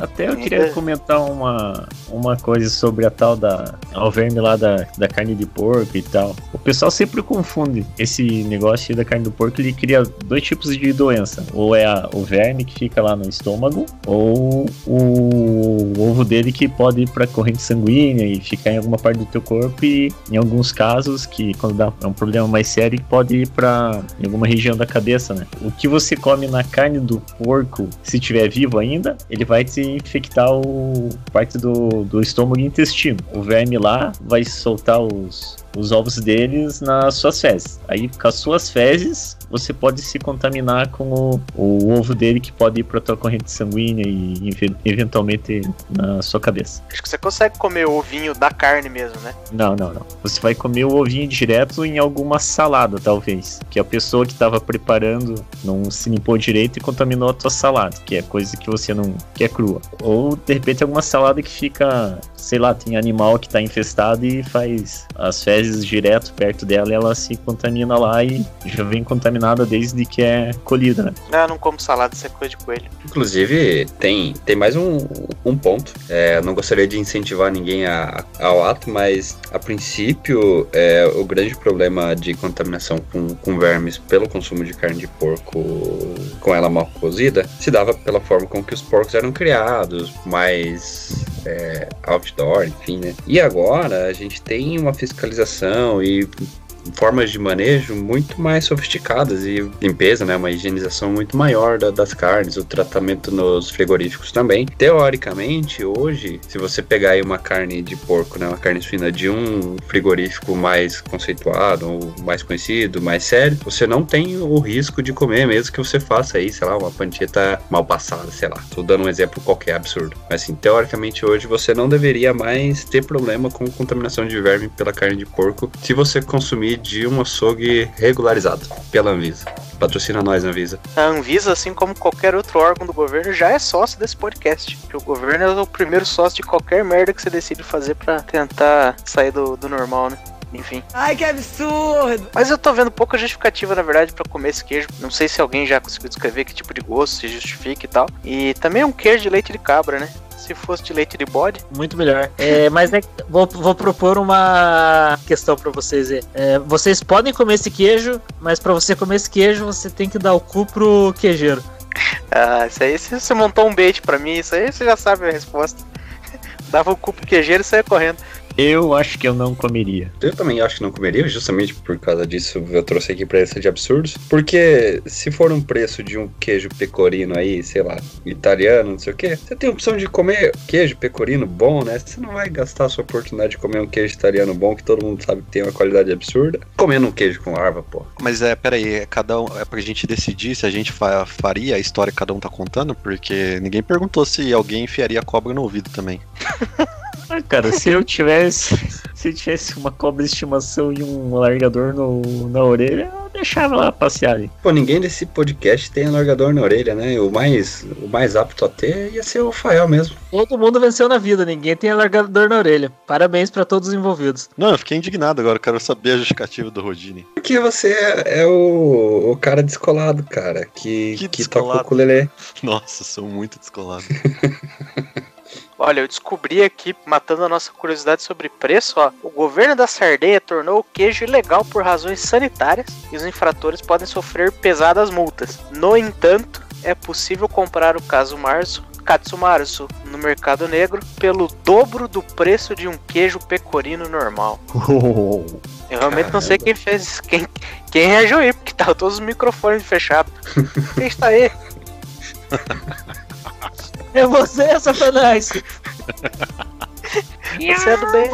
Até eu queria comentar uma, uma coisa sobre a tal da. ao verme lá da, da carne de porco e tal. O pessoal sempre confunde esse negócio da carne do porco, ele cria dois tipos de doença. Ou é a- o verme que fica lá no estômago, ou o ovo dele que pode ir pra corrente sanguínea e ficar em alguma parte do teu corpo e em alguns casos, que quando dá é um problema mais sério, pode ir pra em alguma região da cabeça, né? O que você come na carne do porco, se tiver vivo ainda, ele vai te infectar o parte do, do estômago e intestino. O verme lá vai soltar os, os ovos deles nas suas fezes. Aí, com as suas fezes, você pode se contaminar com o, o ovo dele que pode ir para tua corrente sanguínea e ev- eventualmente na sua cabeça. Acho que você consegue comer o ovinho da carne mesmo, né? Não, não, não. Você vai comer o ovinho direto em alguma salada, talvez. Que a pessoa que estava preparando não se limpou direito e contaminou a tua salada, que é coisa que você não quer crua. Ou de repente alguma salada que fica, sei lá, tem animal que tá infestado e faz as fezes direto perto dela e ela se contamina lá e já vem contaminada desde que é colhida, né? Ah, não como salada, isso é coisa de coelho. Inclusive, tem, tem mais um, um ponto. É, eu não gostaria de incentivar ninguém a- ao ato, mas a princípio, é, o grande problema de contaminação com, com vermes pelo consumo de carne de porco com ela mal cozida se dava pela forma com que os porcos eram criados, mais é, outdoor, enfim, né? E agora a gente tem uma fiscalização e formas de manejo muito mais sofisticadas e limpeza, né, uma higienização muito maior da- das carnes, o tratamento nos frigoríficos também. Teoricamente, hoje, se você pegar aí uma carne de porco, né, uma carne suína de um frigorífico mais conceituado, mais conhecido, mais sério, você não tem o risco de comer, mesmo que você faça aí, sei lá, uma pancheta mal passada, sei lá. Tô dando um exemplo qualquer absurdo. Mas assim, teoricamente hoje você não deveria mais ter problema com contaminação de verme pela carne de porco se você consumir de um açougue regularizado pela Anvisa. Patrocina nós, Anvisa. A Anvisa, assim como qualquer outro órgão do governo, já é sócio desse podcast. Porque o governo é o primeiro sócio de qualquer merda que você decide fazer pra tentar sair do, do normal, né? Enfim. Ai, que absurdo! Mas eu tô vendo pouca justificativa, na verdade, pra comer esse queijo. Não sei se alguém já conseguiu descrever que tipo de gosto se justifica e tal. E também é um queijo de leite de cabra, né? Se fosse de leite de bode. Muito melhor. É, mas é, vou, vou propor uma questão pra vocês. É, vocês podem comer esse queijo, mas pra você comer esse queijo, você tem que dar o cu pro queijeiro. Ah, isso aí, se você montou um bait pra mim, isso aí você já sabe a resposta. *laughs* Dava o cu pro queijeiro e saia correndo. Eu acho que eu não comeria. Eu também acho que não comeria, justamente por causa disso eu trouxe aqui pra esse de absurdos. Porque se for um preço de um queijo pecorino aí, sei lá, italiano, não sei o que, você tem a opção de comer queijo pecorino bom, né? Você não vai gastar a sua oportunidade de comer um queijo italiano bom, que todo mundo sabe que tem uma qualidade absurda, comendo um queijo com larva, pô. Mas é, peraí, é cada um, é pra gente decidir se a gente fa- faria a história que cada um tá contando, porque ninguém perguntou se alguém enfiaria a cobra no ouvido também. *laughs* Ah, cara, se eu tivesse. Se eu tivesse uma cobra de estimação e um largador no, na orelha, eu deixava lá passear ali. Pô, ninguém desse podcast tem largador na orelha, né? O mais, o mais apto a ter ia ser o Fael mesmo. Todo mundo venceu na vida, ninguém tem alargador na orelha. Parabéns pra todos os envolvidos. Não, eu fiquei indignado agora, eu quero saber a justificativa do Rodine. Porque você é, é o, o cara descolado, cara, que, Que que, toca o descolado. ukulele. *laughs* Nossa, sou muito descolado. *laughs* Olha, eu descobri aqui, matando a nossa curiosidade sobre preço, ó. O governo da Sardenha tornou o queijo ilegal por razões sanitárias e os infratores podem sofrer pesadas multas. No entanto, é possível comprar o caso Março, Katsumarsu, no mercado negro, pelo dobro do preço de um queijo pecorino normal. *laughs* Eu realmente não sei quem fez, quem, quem reagiu aí, porque tava todos os microfones fechados. *laughs* Quem está aí? *laughs* É você, Satanás! *laughs* Você é do bem.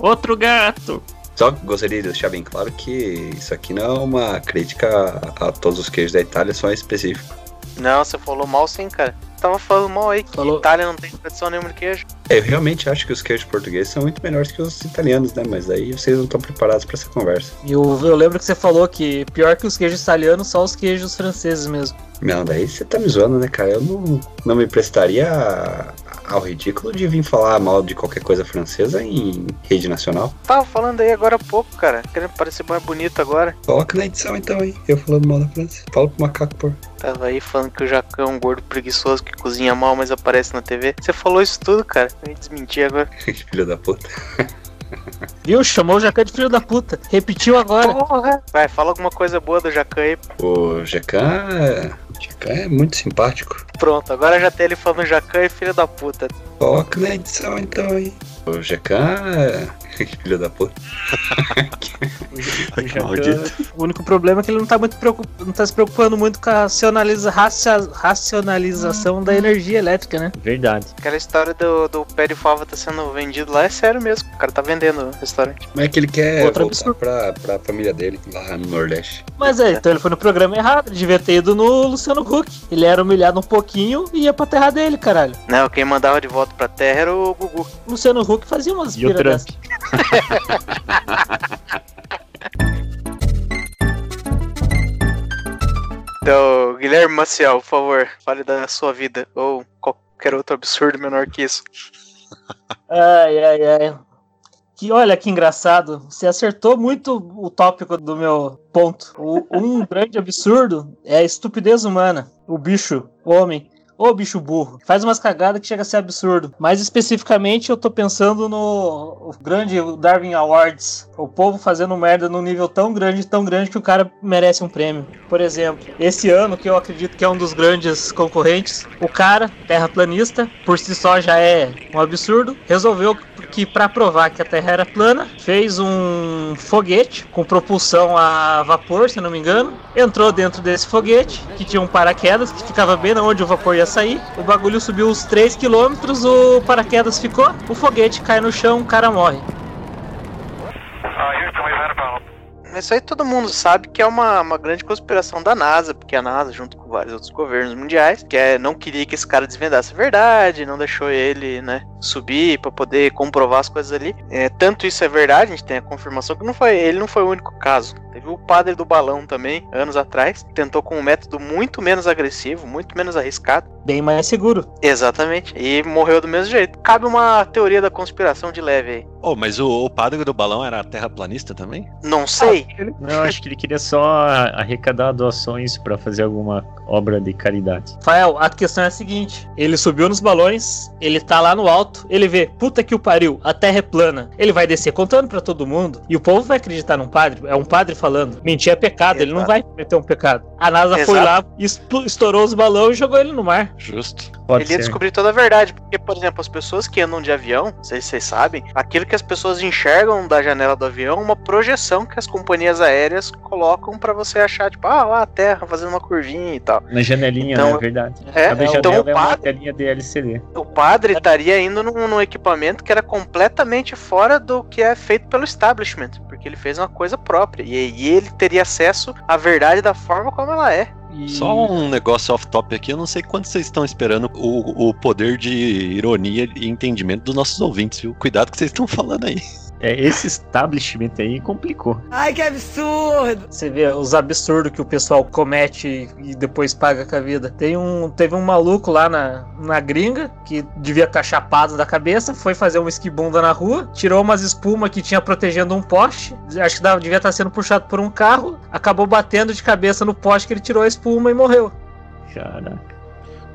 Outro gato! Só gostaria de deixar bem claro que isso aqui não é uma crítica a, todos os queijos da Itália, só em específico. Não, você falou mal sim, cara. Tava falando mal aí que Falou. Itália não tem tradição nenhuma de queijo. É, Eu realmente acho que os queijos portugueses são muito melhores que os italianos, né? Mas aí vocês não estão preparados pra essa conversa. E eu, eu lembro que você falou que pior que os queijos italianos, só os queijos franceses mesmo. Não, daí você tá me zoando, né, cara? Eu não, não me prestaria a- ao ridículo de vir falar mal de qualquer coisa francesa em rede nacional. Tava falando aí agora há pouco, cara. Querendo parecer mais bonito agora. Coloca na edição então aí, eu falando mal da França. Fala pro macaco, pô. Tava aí falando que o Jacan é um gordo preguiçoso que cozinha mal, mas aparece na TV. Você falou isso tudo, cara. Eu ia desmentir agora. *laughs* Filho da puta. Viu? Chamou o Jacan de filho da puta. Repetiu agora. Porra! Vai, fala alguma coisa boa do Jacan aí. O Jacan. Jacan é muito simpático. Pronto, agora já tem ele falando Jacan e filho da puta. Coloca na edição então aí. O Jacan. *laughs* Filho da puta. *laughs* O Jacan- Maldito. O único problema é que ele não tá muito preocup... não tá se preocupando muito com a racionaliza... racia- racionalização da energia elétrica, né? Verdade. Aquela história do, do pé de fava tá sendo vendido lá é sério mesmo. O cara tá vendendo o restaurante. Mas é que ele quer Outro voltar pra, pra família dele lá no Nordeste. Mas é, então ele foi no programa errado, ele devia ter ido no Luciano Huck. Ele era humilhado um pouquinho e ia pra terra dele, caralho. Não, quem mandava de volta pra terra era o Gugu. O Luciano Huck fazia umas E o Trump? *laughs* Então, Guilherme Maciel, por favor, fale da sua vida. Ou qualquer outro absurdo menor que isso. Ai, ai, ai. Que, olha que engraçado. Você acertou muito o tópico do meu ponto. O- um *laughs* grande absurdo é a estupidez humana. O bicho, o homem. Ô bicho burro, faz umas cagadas que chega a ser absurdo. Mais especificamente, eu tô pensando no grande Darwin Awards. O povo fazendo merda num nível tão grande, tão grande que o cara merece um prêmio. Por exemplo, esse ano, que eu acredito que é um dos grandes concorrentes, o cara, terraplanista, por si só já é um absurdo, resolveu que para provar que a Terra era plana, fez um foguete com propulsão a vapor, se não me engano, entrou dentro desse foguete, que tinha um paraquedas que ficava bem onde o vapor ia sair. O bagulho subiu uns 3 km, o paraquedas ficou, o foguete cai no chão, o cara morre. Mas isso aí todo mundo sabe que é uma, uma grande conspiração da NASA, porque a NASA, junto com vários outros governos mundiais, que é, não queria que esse cara desvendasse a verdade, não deixou ele, né, subir pra poder comprovar as coisas ali. É, tanto isso é verdade, a gente tem a confirmação que não foi, ele não foi o único caso. Teve o padre do balão também, anos atrás, tentou com um método muito menos agressivo, muito menos arriscado. Bem mais seguro. Exatamente, e morreu do mesmo jeito. Cabe uma teoria da conspiração de leve aí. Oh, mas o, o padre do balão era terraplanista também? Não sei. Não, acho que ele queria só arrecadar doações pra fazer alguma obra de caridade. Fael, a questão é a seguinte: ele subiu nos balões, ele tá lá no alto, ele vê, puta que o pariu, a terra é plana. Ele vai descer contando pra todo mundo e o povo vai acreditar num padre. É um padre falando. Mentir é pecado, ele não vai cometer um pecado. A NASA foi lá, Exato. estourou os balões e jogou ele no mar. Justo. Pode ele ia ser. descobrir toda a verdade, porque por exemplo, as pessoas que andam de avião, não sei se vocês sabem, aquilo que as pessoas enxergam da janela do avião é uma projeção que as companhias aéreas colocam pra você achar, tipo, ah, lá a Terra fazendo uma curvinha e tal. Na janelinha, Então, né? É verdade. é, então janela o é uma padre- telinha de LCD. O padre estaria indo num, num equipamento que era completamente fora do que é feito pelo establishment, porque ele fez uma coisa própria. E, e ele teria acesso à verdade da forma como ela é. Só um negócio off-top aqui, eu não sei quanto vocês estão esperando o, o poder de ironia e entendimento dos nossos ouvintes, viu? Cuidado que vocês estão falando aí. É, esse establishment aí complicou. Ai, que absurdo! Você vê os absurdos que o pessoal comete e depois paga com a vida. Tem um, teve um maluco lá na, na gringa que devia estar chapado da cabeça, foi fazer uma esquibunda na rua, tirou umas espumas que tinha protegendo um poste, acho que dava- devia estar sendo puxado por um carro, acabou batendo de cabeça no poste que ele tirou a espuma e morreu. Caraca.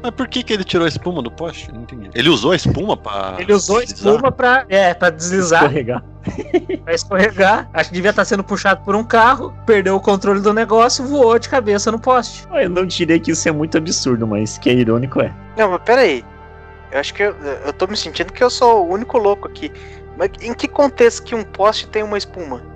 Mas por que, que ele tirou a espuma do poste? Não entendi. Ele usou a espuma pra. Ele usou a deslizar? espuma pra, é, pra deslizar, Escorregar. *laughs* pra escorregar. Acho que devia estar sendo puxado por um carro, perdeu o controle do negócio, voou de cabeça no poste. Eu não diria que isso é muito absurdo, mas que é irônico é. Não, mas peraí. Eu acho que eu, eu tô me sentindo que eu sou o único louco aqui. Mas em que contexto que um poste tem uma espuma?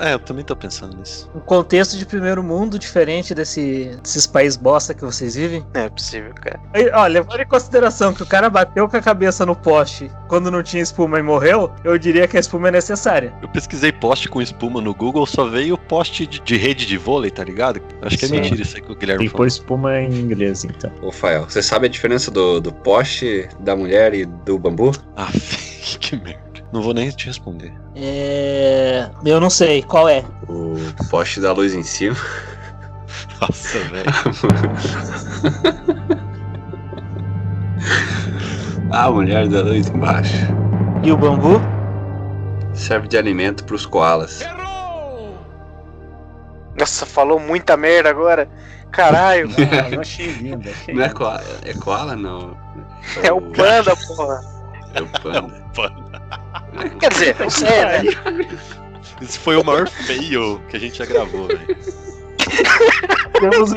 É, eu também tô pensando nisso. Um contexto de primeiro mundo diferente desse, desses países bosta que vocês vivem. Não é possível, cara. Aí, ó, levando em consideração que o cara bateu com a cabeça no poste quando não tinha espuma e morreu, eu diria que a espuma é necessária. Eu pesquisei poste com espuma no Google, só veio poste de, de rede de vôlei, tá ligado? Acho que é Sim. mentira isso aí que o Guilherme Tem falou. pôr espuma em inglês, então. Ô, Fael, você sabe a diferença do, do poste, da mulher e do bambu? Ah, *laughs* que merda. Não vou nem te responder. É. Eu não sei, qual é? O poste da luz em cima. Nossa, velho. *laughs* a mulher da luz embaixo. E o bambu? Serve de alimento pros koalas. Nossa, falou muita merda agora. Caralho. *laughs* Ah, eu achei lindo, achei Não é koala? É koala, não. É o panda, porra. É o panda. *laughs* Quer dizer, não sei, né? Isso foi o maior fail que a gente já gravou, velho. Temos um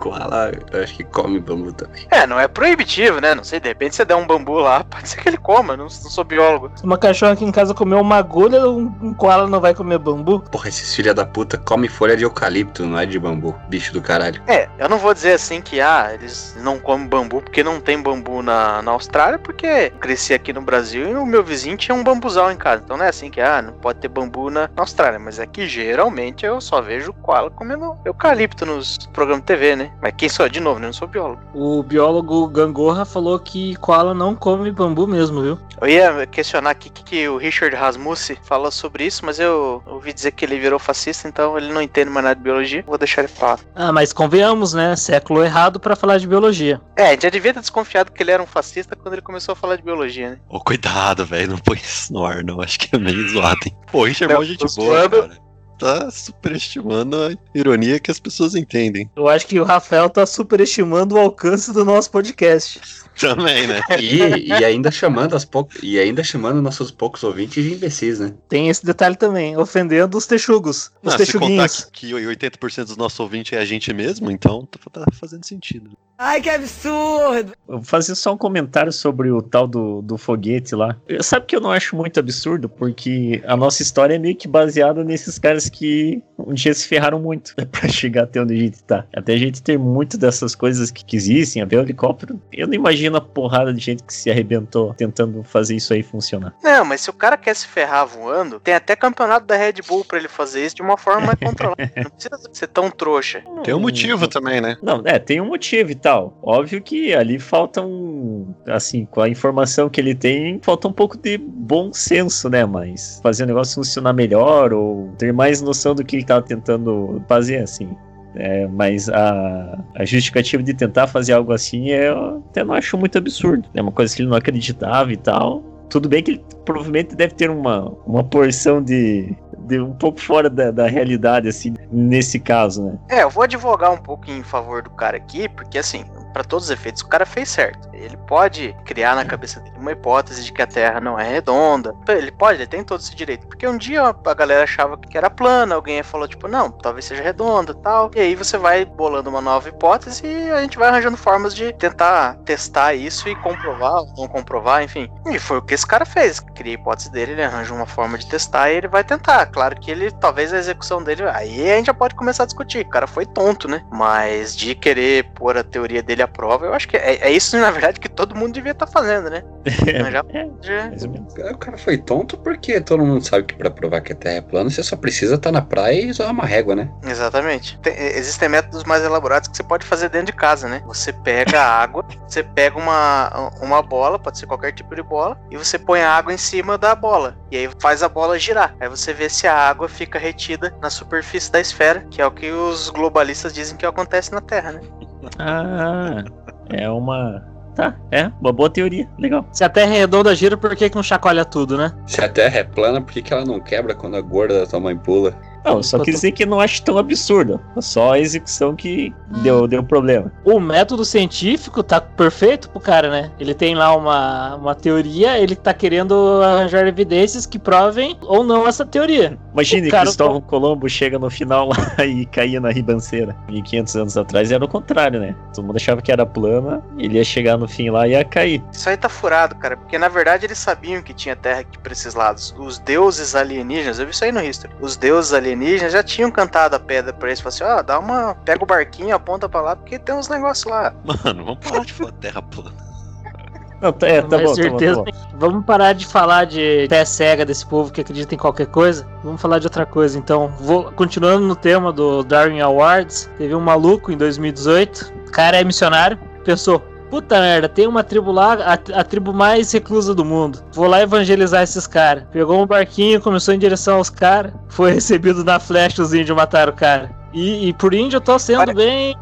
Koala, eu acho que come bambu também. É, não é proibitivo, né? Não sei, de repente você der um bambu lá, *laughs* pode ser que ele coma, não, não sou biólogo. Se uma cachorra aqui em casa comer uma agulha, um, um koala não vai comer bambu? Porra, esses filha da puta comem folha de eucalipto, não é de bambu. Bicho do caralho. É, eu não vou dizer assim que, ah, eles não comem bambu porque não tem bambu na, na Austrália, porque eu cresci aqui no Brasil e o meu vizinho tinha um bambuzal em casa. Então não é assim que, ah, não pode ter bambu na, na Austrália, mas é que geralmente eu só vejo koala comendo eucalipto nos programas de TV, né? Mas quem sou? De novo, né? Eu não sou biólogo. O biólogo Gangorra falou que koala não come bambu mesmo, viu? Eu ia questionar aqui o que, que o Richard Rasmussen falou sobre isso, mas eu ouvi dizer que ele virou fascista, então ele não entende mais nada de biologia. Vou deixar ele falar. Ah, mas convenhamos, né? Século errado pra falar de biologia. É, a gente já devia ter desconfiado que ele era um fascista quando ele começou a falar de biologia, né? Ô, cuidado, velho. Não põe isso no ar, não. Acho que é meio zoado, hein? Pô, o Richard é mó gente boa, cara. Tá superestimando a ironia que as pessoas entendem. Eu acho que o Rafael tá superestimando o alcance do nosso podcast. Também, né? E, e ainda chamando as pou... e ainda chamando nossos poucos ouvintes de imbecis, né? Tem esse detalhe também, ofendendo os texugos, os Ah, se contar texuguinhos. que, que 80% dos nossos ouvintes é a gente mesmo, então tá, tá fazendo sentido. Ai, que absurdo! Eu vou fazer só um comentário sobre o tal do, do foguete lá. Eu- Sabe que eu não acho muito absurdo, porque a nossa história é meio que baseada nesses caras que um dia se ferraram muito *laughs* pra chegar até onde a gente tá. Até a gente ter muito dessas coisas que, que existem, até o helicóptero. Eu não imagino a porrada de gente que se arrebentou tentando fazer isso aí funcionar. Não, mas se o cara quer se ferrar voando, tem até campeonato da Red Bull pra ele fazer isso de uma forma mais *laughs* controlada. Não precisa ser tão trouxa. Tem um motivo também, né? Não, é, tem um motivo e tal. Óbvio que ali falta um. Assim, com a informação que ele tem, falta um pouco de bom senso, né? Mas fazer o negócio funcionar melhor ou ter mais noção do que ele tentando fazer, assim. É, mas a, a justificativa de tentar fazer algo assim eu até não acho muito absurdo. É uma coisa que ele não acreditava e tal. Tudo bem que ele provavelmente deve ter uma, uma porção de, de um pouco fora da, da realidade, assim, nesse caso, né? É, eu vou advogar um pouco em favor do cara aqui, porque assim, pra todos os efeitos, o cara fez certo. Ele pode criar na cabeça dele uma hipótese de que a Terra não é redonda. Ele pode, ele tem todo esse direito. Porque um dia a galera achava que era plana, alguém falou, tipo, não, talvez seja redonda tal. E aí você vai bolando uma nova hipótese e a gente vai arranjando formas de tentar testar isso e comprovar não comprovar, enfim. E foi o que esse cara fez. Cria a hipótese dele, ele arranja uma forma de testar e ele vai tentar. Claro que ele, talvez a execução dele, aí a gente já pode começar a discutir. O cara foi tonto, né? Mas de querer pôr a teoria dele à prova, eu acho que é, é isso, *laughs* na verdade, que todo mundo devia estar fazendo, né? Já, já- Mais ou menos. O cara foi tonto porque todo mundo sabe que pra provar que a Terra é plana, você só precisa estar na praia e usar uma régua, né? Exatamente. Tem- existem métodos mais elaborados que você pode fazer dentro de casa, né? Você pega a água, *laughs* você pega uma, uma bola, pode ser qualquer tipo de bola, e você põe a água em cima da bola. E aí faz a bola girar. Aí você vê se a água fica retida na superfície da esfera, que é o que os globalistas dizem que acontece na Terra, né? Ah, é uma. Tá, é, uma boa teoria. Legal. Se a Terra é redonda, gira, por que, que não chacoalha tudo, né? Se a Terra é plana, por que, que ela não quebra quando a gorda da tua mãe pula? Não, só quis dizer que não acho tão absurdo. Só a execução que deu, deu problema. O método científico tá perfeito pro cara, né? Ele tem lá uma, uma teoria, ele tá querendo arranjar evidências que provem ou não essa teoria. Imagine O que cara- Cristóvão Colombo chega no final lá *laughs* e caía na ribanceira. 1500 anos atrás era o contrário, né? Todo mundo achava que era plana, ele ia chegar no fim lá e ia cair. Isso aí tá furado, cara, porque na verdade eles sabiam que tinha terra aqui pra esses lados. Os deuses alienígenas, eu vi isso aí no History. Os deuses alienígenas já tinham cantado a pedra pra eles. Falaram assim: ó, dá uma. Pega o barquinho, aponta pra lá, porque tem uns negócios lá. Mano, vamos parar de falar terra plana. Não, tá, é, tá bom, tá bom, tá certeza. bom. Vamos parar de falar de pé cega desse povo que acredita em qualquer coisa. Vamos falar de outra coisa. Então, vou continuando no tema do Darwin Awards. Teve um maluco em 2018. O cara é missionário. Pensou. Puta merda, tem uma tribo lá, a, a tribo mais reclusa do mundo. Vou lá evangelizar esses caras. Pegou um barquinho, começou em direção aos caras. Foi recebido na flecha, os índios mataram o cara. E, e por índio eu tô sendo Olha- bem.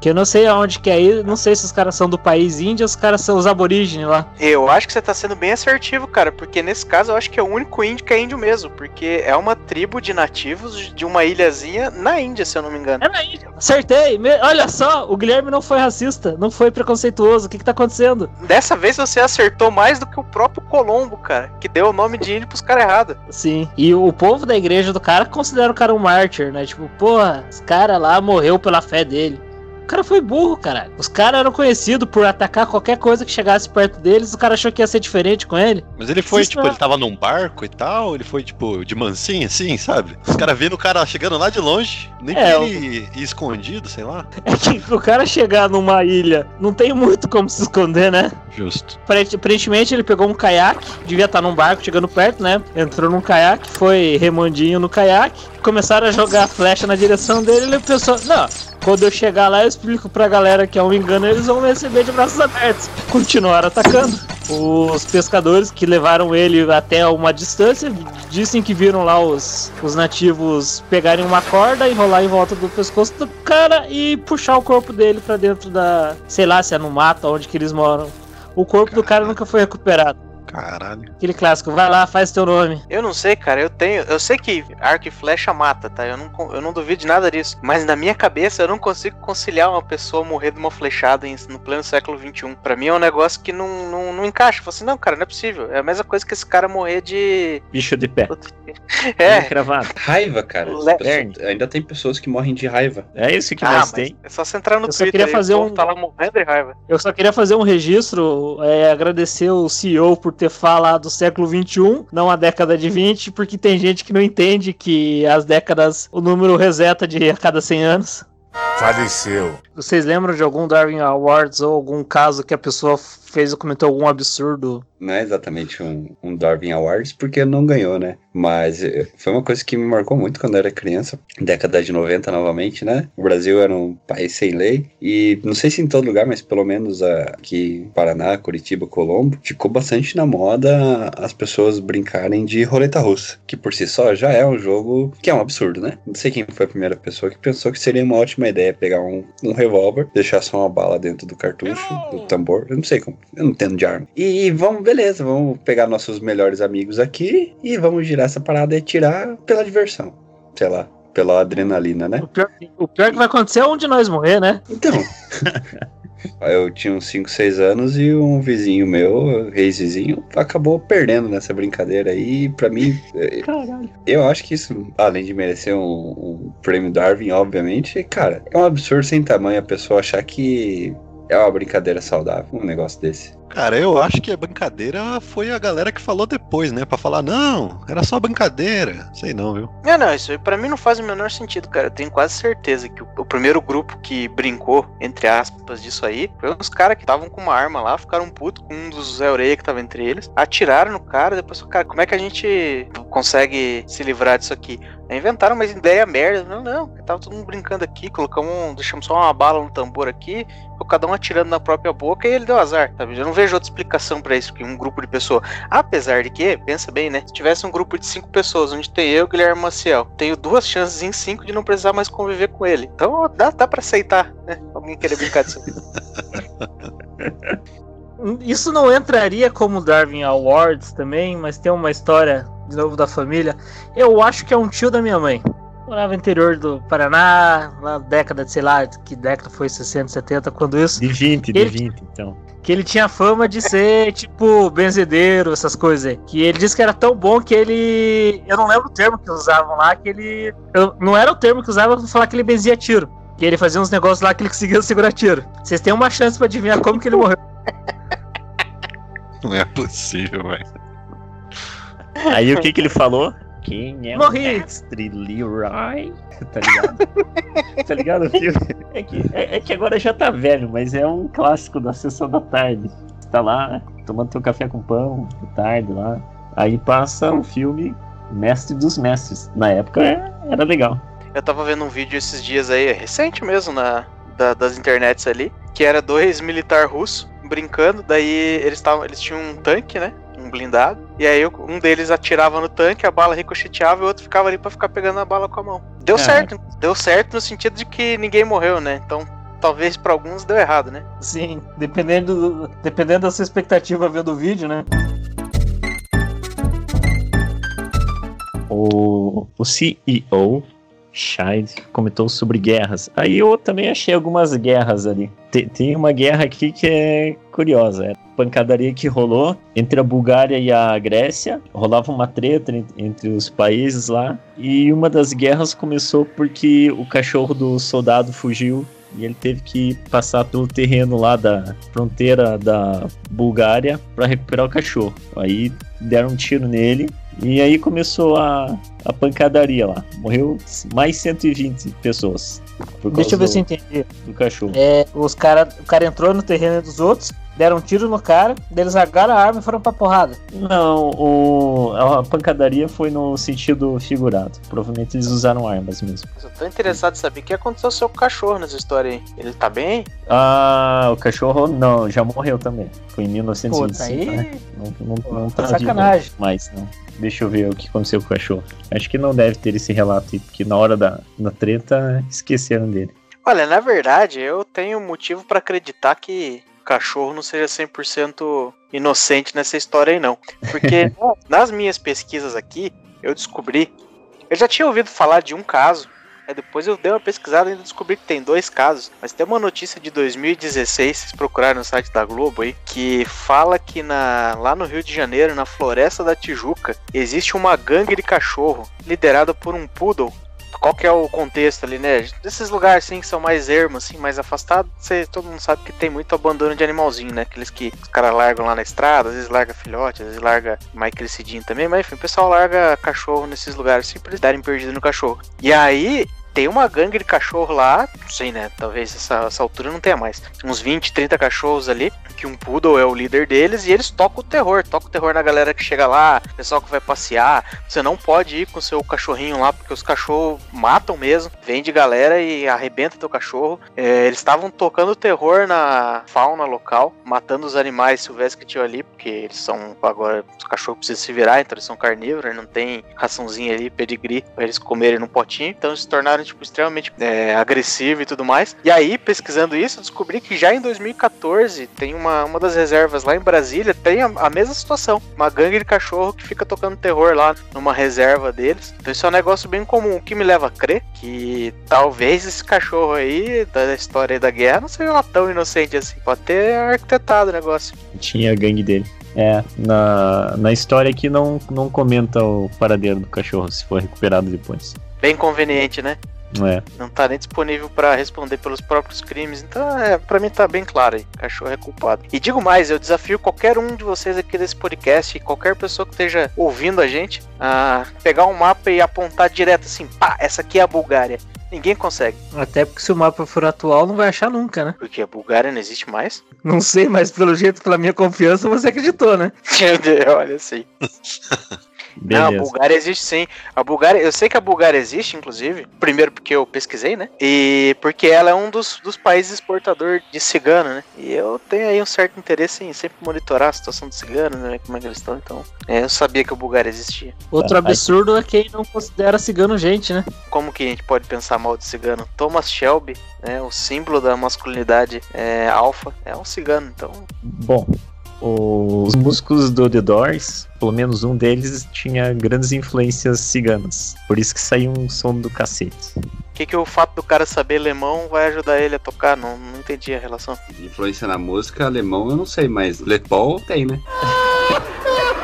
Que eu não sei aonde que é ir. Não sei se os caras são do país índio ou os caras são os aborígenes lá. Eu acho que você tá sendo bem assertivo, cara, porque nesse caso eu acho que é o único índio que é índio mesmo, porque é uma tribo de nativos de uma ilhazinha na Índia, se eu não me engano. É na Índia. Acertei! Olha só, o Guilherme não foi racista, não foi preconceituoso. O que que tá acontecendo? Dessa vez você acertou mais do que o próprio Colombo, cara, que deu o nome de índio pros caras errados. Sim. E o povo da igreja do cara considera o cara um mártir, né? Tipo, porra, esse cara lá morreu pela fé dele. O cara foi burro, cara. Os caras eram conhecidos por atacar qualquer coisa que chegasse perto deles. O cara achou que ia ser diferente com ele. Mas ele foi, Isso tipo, não- ele tava num barco e tal, ele foi, tipo, de mansinho, assim, sabe? Os caras vendo o cara chegando lá de longe, nem É, que o- ele ia escondido, sei lá. *laughs* É que o cara chegar numa ilha não tem muito como se esconder, né? Justo. Aparent- Aparentemente ele pegou um caiaque, devia estar num barco chegando perto, né? Entrou num caiaque, foi remandinho no caiaque, começaram a jogar flecha na direção dele ele pensou, não, quando eu chegar lá eu explico pra galera que é um engano, eles vão me receber de braços abertos. Continuaram atacando. Os pescadores que levaram ele até uma distância dizem que viram lá os, os nativos pegarem uma corda, enrolar em volta do pescoço do cara e puxar o corpo dele pra dentro da, sei lá, se é no mato, onde que eles moram. O corpo do cara nunca foi recuperado. Caralho. Aquele clássico, vai lá, faz teu nome. Eu não sei, cara, eu tenho. Eu sei que arco e flecha mata, tá? Eu não, eu não duvido de nada disso. Mas na minha cabeça eu não consigo conciliar uma pessoa morrer de uma flechada em- no pleno século XXI. Pra mim é um negócio que não, não, não encaixa. Eu falo assim, não, cara, não é possível. É a mesma coisa que esse cara morrer de. Bicho de pé. *laughs* É. Cravado. Raiva, cara. Le- Pessoa- ainda tem pessoas que morrem de raiva. É isso que Ah, mais mas tem. é só você entrar no Eu só Twitter. queria fazer povo um- Tá lá morrendo de raiva. Eu só queria fazer um registro, é, agradecer o CEO por ter falado do século XXI, não a década de 20, porque tem gente que não entende que as décadas, o número reseta de a cada 100 anos. Faleceu. Vocês lembram de algum Darwin Awards ou algum caso que a pessoa fez ou comentou algum absurdo? Não é exatamente um, um Darwin Awards, porque não ganhou, né? Mas eh, foi uma coisa que me marcou muito quando eu era criança. Década de 90, novamente, né? O Brasil era um país sem lei. E não sei se em todo lugar, mas pelo menos aqui em Paraná, Curitiba, Colombo, ficou bastante na moda as pessoas brincarem de roleta russa. Que por si só já é um jogo que é um absurdo, né? Não sei quem foi a primeira pessoa que pensou que seria uma ótima ideia pegar um, um revólver, deixar só uma bala dentro do cartucho, do tambor. Eu não sei como. Eu não entendo de arma. E vamos, beleza, vamos pegar nossos melhores amigos aqui e vamos girar essa parada e atirar pela diversão. Sei lá, pela adrenalina, né? O pior, o pior que vai acontecer é um de nós morrer, né? Então. *laughs* Eu tinha uns 5, 6 anos e um vizinho meu, ex-vizinho, acabou perdendo nessa brincadeira aí. Pra mim, eh, Caralho. eu acho que isso, além de merecer um, um prêmio Darwin, obviamente, cara, é um absurdo sem tamanho a pessoa achar que é uma brincadeira saudável, um negócio desse. Cara, eu acho que a brincadeira foi a galera que falou depois, né? Pra falar, não, era só brincadeira. Sei não, viu? Não, não, isso aí pra mim não faz o menor sentido, cara. Eu tenho quase certeza que o, o primeiro grupo que brincou, entre aspas, disso aí, foi uns caras que estavam com uma arma lá, ficaram putos com um dos Zé Orelha que tava entre eles, atiraram no cara, depois o cara, como é que a gente consegue se livrar disso aqui? Inventaram uma ideia merda. Não, não, tava todo mundo brincando aqui, colocamos um, deixamos só uma bala no tambor aqui, ficou cada um atirando na própria boca e ele deu azar, sabe? Eu não vejo outra explicação pra isso que um grupo de pessoas. Apesar de que, pensa bem, né? Se tivesse um grupo de cinco pessoas, onde tem eu, Guilherme Maciel, tenho duas chances em cinco de não precisar mais conviver com ele. Então dá, dá pra aceitar, né? Alguém querer brincar disso. *laughs* Isso não entraria como Darwin Awards também, mas tem uma história de novo da família. Eu acho que é um tio da minha mãe. Morava no interior do Paraná, na década de, sei lá, que década foi 60, 70, quando isso. De 20, de Ele- 20, então. Que ele tinha fama de ser, *laughs* tipo, benzedeiro, essas coisas aí. Que ele disse que era tão bom que ele. Eu não lembro o termo que usavam lá, que ele. eu- Não era o termo que usavam pra falar que ele benzia tiro. Que ele fazia uns negócios lá que ele conseguia *laughs* segurar tiro. Vocês têm uma chance pra adivinhar como que ele morreu. *laughs* Não é possível, velho. Aí o que que ele falou? Quem é Morri. o mestre Leroy? *laughs* Tá ligado? tá ligado o filme? É que, é, é que agora já tá velho, mas é um clássico da sessão da tarde. Você tá lá, tomando teu café com pão, de tarde lá. Aí passa o filme Mestre dos Mestres. Na época é- era legal. Eu tava vendo um vídeo esses dias aí, recente mesmo, na, da- das internets ali, que era dois militar russos brincando, daí eles, tavam, eles tinham um tanque, né? Blindado. E aí um deles atirava no tanque, a bala ricocheteava e o outro ficava ali pra ficar pegando a bala com a mão. Deu É. certo. Deu certo no sentido de que ninguém morreu, né? Então talvez pra alguns deu errado, né? Sim, dependendo, do- dependendo da sua expectativa vendo o vídeo, né? O, o CEO, Scheid, comentou sobre guerras. Aí eu também achei algumas guerras ali. Tem, tem uma guerra aqui que é curiosa. É a pancadaria que rolou entre a Bulgária e a Grécia. Rolava uma treta en- entre os países lá. E uma das guerras começou porque o cachorro do soldado fugiu. E ele teve que passar pelo terreno lá da fronteira da Bulgária para recuperar o cachorro. Aí deram um tiro nele e aí começou a, a pancadaria lá. Morreu mais 120 pessoas. Deixa eu ver do, se eu entendi. do cachorro. É, os cara, o cara entrou no terreno dos outros, deram um tiro no cara, eles largaram a arma e foram pra porrada. Não, o, a pancadaria foi no sentido figurado. Provavelmente eles usaram armas mesmo. Eu tô interessado em saber o que aconteceu com o seu cachorro nessa história aí. Ele tá bem? Ah, o cachorro não, já morreu também. Foi em 1925. Pô, tá aí. né? Não, não, não tá Sacanagem. vivo mais, não. Deixa eu ver o que aconteceu com o cachorro. Acho que não deve ter esse relato aí, porque na hora da, da treta *laughs* esqueceram dele. Olha, na verdade, eu tenho motivo pra acreditar que o cachorro não seja 100% inocente nessa história aí, não. Porque *laughs* nas minhas pesquisas aqui, eu descobri. Eu já tinha ouvido falar de um caso. Aí depois eu dei uma pesquisada e ainda descobri que tem dois casos. Mas tem uma notícia de 2016, vocês procuraram no site da Globo aí, que fala que na, lá no Rio de Janeiro, na Floresta da Tijuca, existe uma gangue de cachorro liderada por um poodle qual que é o contexto ali, né? Desses lugares assim que são mais ermos, assim, mais afastados, todo mundo sabe que tem muito abandono de animalzinho, né? Aqueles que os caras largam lá na estrada, às vezes larga filhote, às vezes larga mais crescidinho também, mas enfim, o pessoal larga cachorro nesses lugares assim pra eles darem perdido no cachorro. E aí, tem uma gangue de cachorro lá, não sei, né? Talvez essa, essa altura não tenha mais. Uns 20, 30 cachorros ali, que um poodle é o líder deles, e eles tocam o terror, tocam o terror na galera que chega lá, pessoal que vai passear. Você não pode ir com seu cachorrinho lá, porque os cachorros matam mesmo, vem de galera e arrebenta teu cachorro. É, eles estavam tocando terror na fauna local, matando os animais silvestres que tinham ali, porque eles são agora, os cachorros precisam se virar, então eles são carnívoros, não tem raçãozinha ali, pedigree, pra eles comerem num potinho, então eles se tornaram Tipo, extremamente é, agressivo e tudo mais. E aí, pesquisando isso, descobri que já em 2014 tem uma, uma das reservas lá em Brasília, tem a, a mesma situação. Uma gangue de cachorro que fica tocando terror lá numa reserva deles. Então isso é um negócio bem comum, que me leva a crer que talvez esse cachorro aí, da história da guerra, não seja lá tão inocente assim. Pode ter arquitetado o negócio. Tinha a gangue dele. É, na, na história aqui não, não comenta o paradeiro do cachorro, se for recuperado depois. Bem conveniente, né? Não é? Não tá nem disponível pra responder pelos próprios crimes. Então, é, para mim tá bem claro aí. Cachorro é culpado. E digo mais, eu desafio qualquer um de vocês aqui desse podcast, e qualquer pessoa que esteja ouvindo a gente, a pegar um mapa e apontar direto assim, pá, essa aqui é a Bulgária. Ninguém consegue. Até porque se o mapa for atual, não vai achar nunca, né? Porque a Bulgária não existe mais. *laughs* Não sei, mas pelo jeito, pela minha confiança, você acreditou, né? *laughs* Meu Deus, olha assim. *laughs* Não, a Beleza. Bulgária existe sim. A Bulgária, eu sei que a Bulgária existe, inclusive. Primeiro porque eu pesquisei, né? E porque ela é um dos, dos países exportador de cigano, né? E eu tenho aí um certo interesse em sempre monitorar a situação dos ciganos, né? Como é que eles estão. Então, é, eu sabia que a Bulgária existia. Outro absurdo é quem não considera cigano gente, né? Como que a gente pode pensar mal de cigano? Thomas Shelby, né? O símbolo da masculinidade é, alfa, é um cigano. Então, Bom, os músicos do The Doors, pelo menos um deles, tinha grandes influências ciganas. Por isso que saiu um som do cacete. o que, que o fato do cara saber alemão vai ajudar ele a tocar? Não, não entendi a relação. Influência na música alemão eu não sei, mas Les Paul tem, né? *laughs*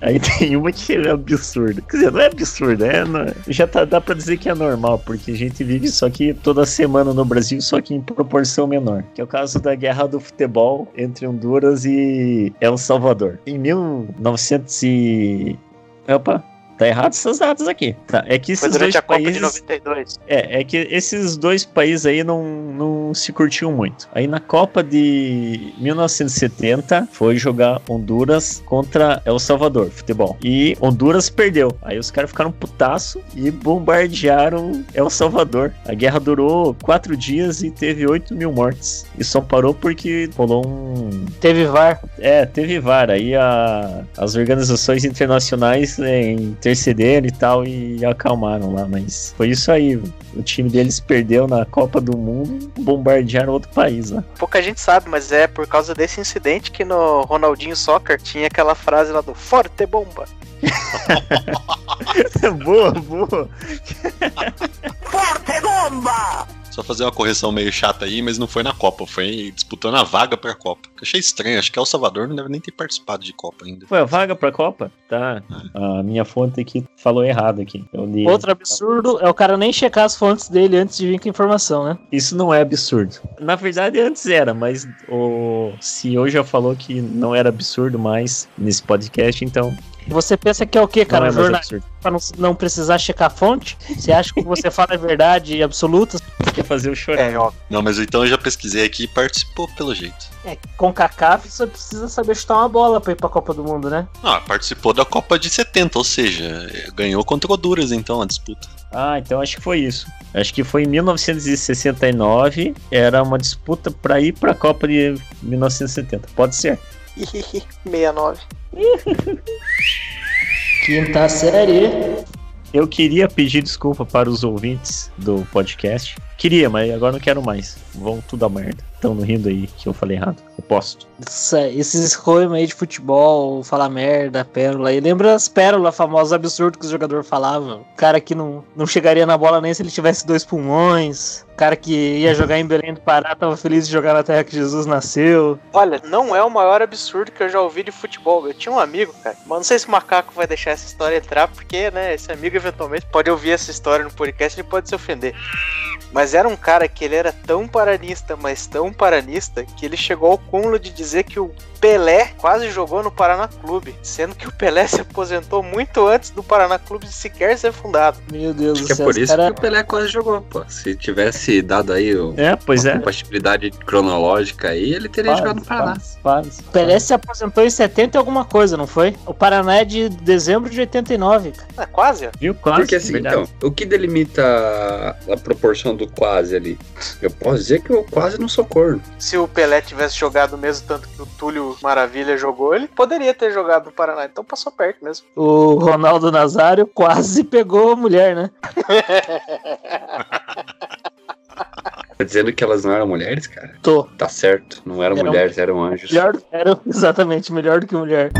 Aí tem uma que é absurda. Quer dizer, não é absurda, é, não- já tá, dá pra dizer que é normal, porque a gente vive isso aqui toda semana no Brasil, só que em proporção menor. Que é o caso da guerra do futebol entre Honduras e El Salvador. Em 1900 e... Opa, tá errado essas datas aqui. Tá, é que Foi esses durante dois a Copa países... de 92. É, é que esses dois países aí não, não se curtiam muito. Aí na Copa de 1970 foi jogar Honduras contra El Salvador, futebol. E Honduras perdeu. Aí os caras ficaram putaço e bombardearam El Salvador. A guerra durou quatro dias e teve 8 mil mortes. E só parou porque rolou um. Teve VAR. É, teve VAR. Aí a- as organizações internacionais é, intercederam e tal e acalmaram lá. Mas foi isso aí. O time deles perdeu na Copa do Mundo, bombardearam outro país lá. Pouca gente sabe, mas é por causa desse incidente que no Ronaldinho Soccer tinha aquela frase lá do Forte Bomba. *laughs* boa, boa. *laughs* Forte bomba! Só fazer uma correção meio chata aí, mas não foi na Copa, foi disputando a vaga pra Copa. Eu achei estranho, acho que El Salvador não deve nem ter participado de Copa ainda. Foi a vaga pra Copa? Tá. A minha fonte aqui falou errado aqui. Eu li. Outro absurdo é o cara nem checar as fontes dele antes de vir com a informação, né? Isso não é absurdo. Na verdade, antes era, mas o CEO já falou que não era absurdo mais nesse podcast, então. Você pensa que é o quê, cara? Não é Jornalista pra não, não precisar checar a fonte? Você acha que o que você fala é verdade absoluta? Quer fazer o chorar. É, ó. Não, mas então eu já pesquisei aqui e participou pelo jeito. É, com CACAF você precisa saber chutar uma bola pra ir pra Copa do Mundo, né? Ah, participou da Copa de 70, ou seja, ganhou contra Honduras então a disputa. Ah, então acho que foi isso. Acho que foi em 1969, era uma disputa pra ir pra Copa de 1970. Pode ser. 69. Quinta série. Eu queria pedir desculpa para os ouvintes do podcast. Queria, mas agora não quero mais. Vão tudo a merda. Estão rindo aí que eu falei errado. Eu posto. Esses escolhos aí de futebol, falar merda, pérola aí. Lembra as pérolas famosas, absurdos que os jogadores falavam? O cara que não, não chegaria na bola nem se ele tivesse dois pulmões. O cara que ia jogar em Belém do Pará tava feliz de jogar na terra que Jesus nasceu. Olha, não é o maior absurdo que eu já ouvi de futebol. Eu tinha um amigo, cara, mas não sei se o macaco vai deixar essa história entrar, porque, né, esse amigo eventualmente pode ouvir essa história no podcast e ele pode se ofender. Mas era um cara que ele era tão paranista, mas tão paranista, que ele chegou ao cúmulo de dizer que o Pelé quase jogou no Paraná Clube, sendo que o Pelé se aposentou muito antes do Paraná Clube sequer ser fundado. Meu Deus Acho que é por isso que o Pelé quase jogou, pô. Se tivesse dado aí o, É, pois a é. compatibilidade cronológica aí, ele teria jogado no Paraná. Faz, O Pelé se aposentou em 70 e alguma coisa, não foi? O Paraná é de dezembro de 89, cara. É quase, ó. Viu? Quase. Porque assim, verdade. então, o que delimita a proporção do quase ali. Eu posso dizer que eu quase não sou corno. Se o Pelé tivesse jogado o mesmo tanto que o Túlio Maravilha jogou, ele poderia ter jogado no Paraná. Então passou perto mesmo. O Ronaldo Nazário quase pegou a mulher, né? Tá dizendo que elas não eram mulheres, cara? Tô. Tá certo, não eram Eram- mulheres, eram anjos. Melhor, era *laughs* exatamente melhor do que mulher.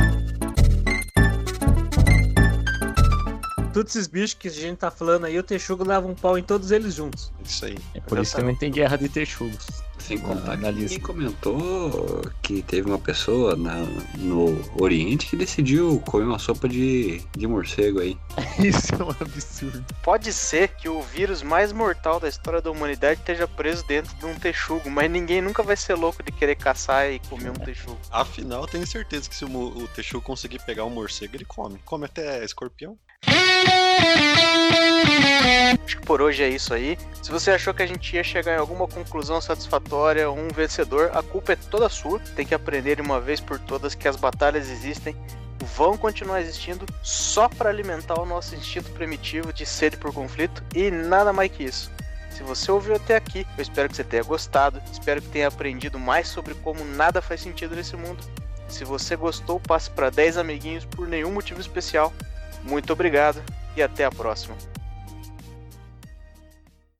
Todos esses bichos que a gente tá falando aí, o Texugo dava um pau em todos eles juntos. Isso aí. É por isso que também tem guerra de texugos. Sem contar na, que comentou que teve uma pessoa na- no Oriente que decidiu comer uma sopa de, de morcego aí. *laughs* Isso é um absurdo. Pode ser que o vírus mais mortal da história da humanidade esteja preso dentro de um texugo, mas ninguém nunca vai ser louco de querer caçar e comer um texugo. Afinal, eu tenho certeza que se o, o Teixu conseguir pegar um morcego, ele come. Come até escorpião. *laughs* Acho que por hoje é isso aí. Se você achou que a gente ia chegar em alguma conclusão satisfatória um vencedor, a culpa é toda sua. Tem que aprender de uma vez por todas que as batalhas existem, vão continuar existindo só para alimentar o nosso instinto primitivo de sede por conflito e nada mais que isso. Se você ouviu até aqui, eu espero que você tenha gostado, espero que tenha aprendido mais sobre como nada faz sentido nesse mundo. Se você gostou, passe para 10 amiguinhos por nenhum motivo especial. Muito obrigado e até a próxima.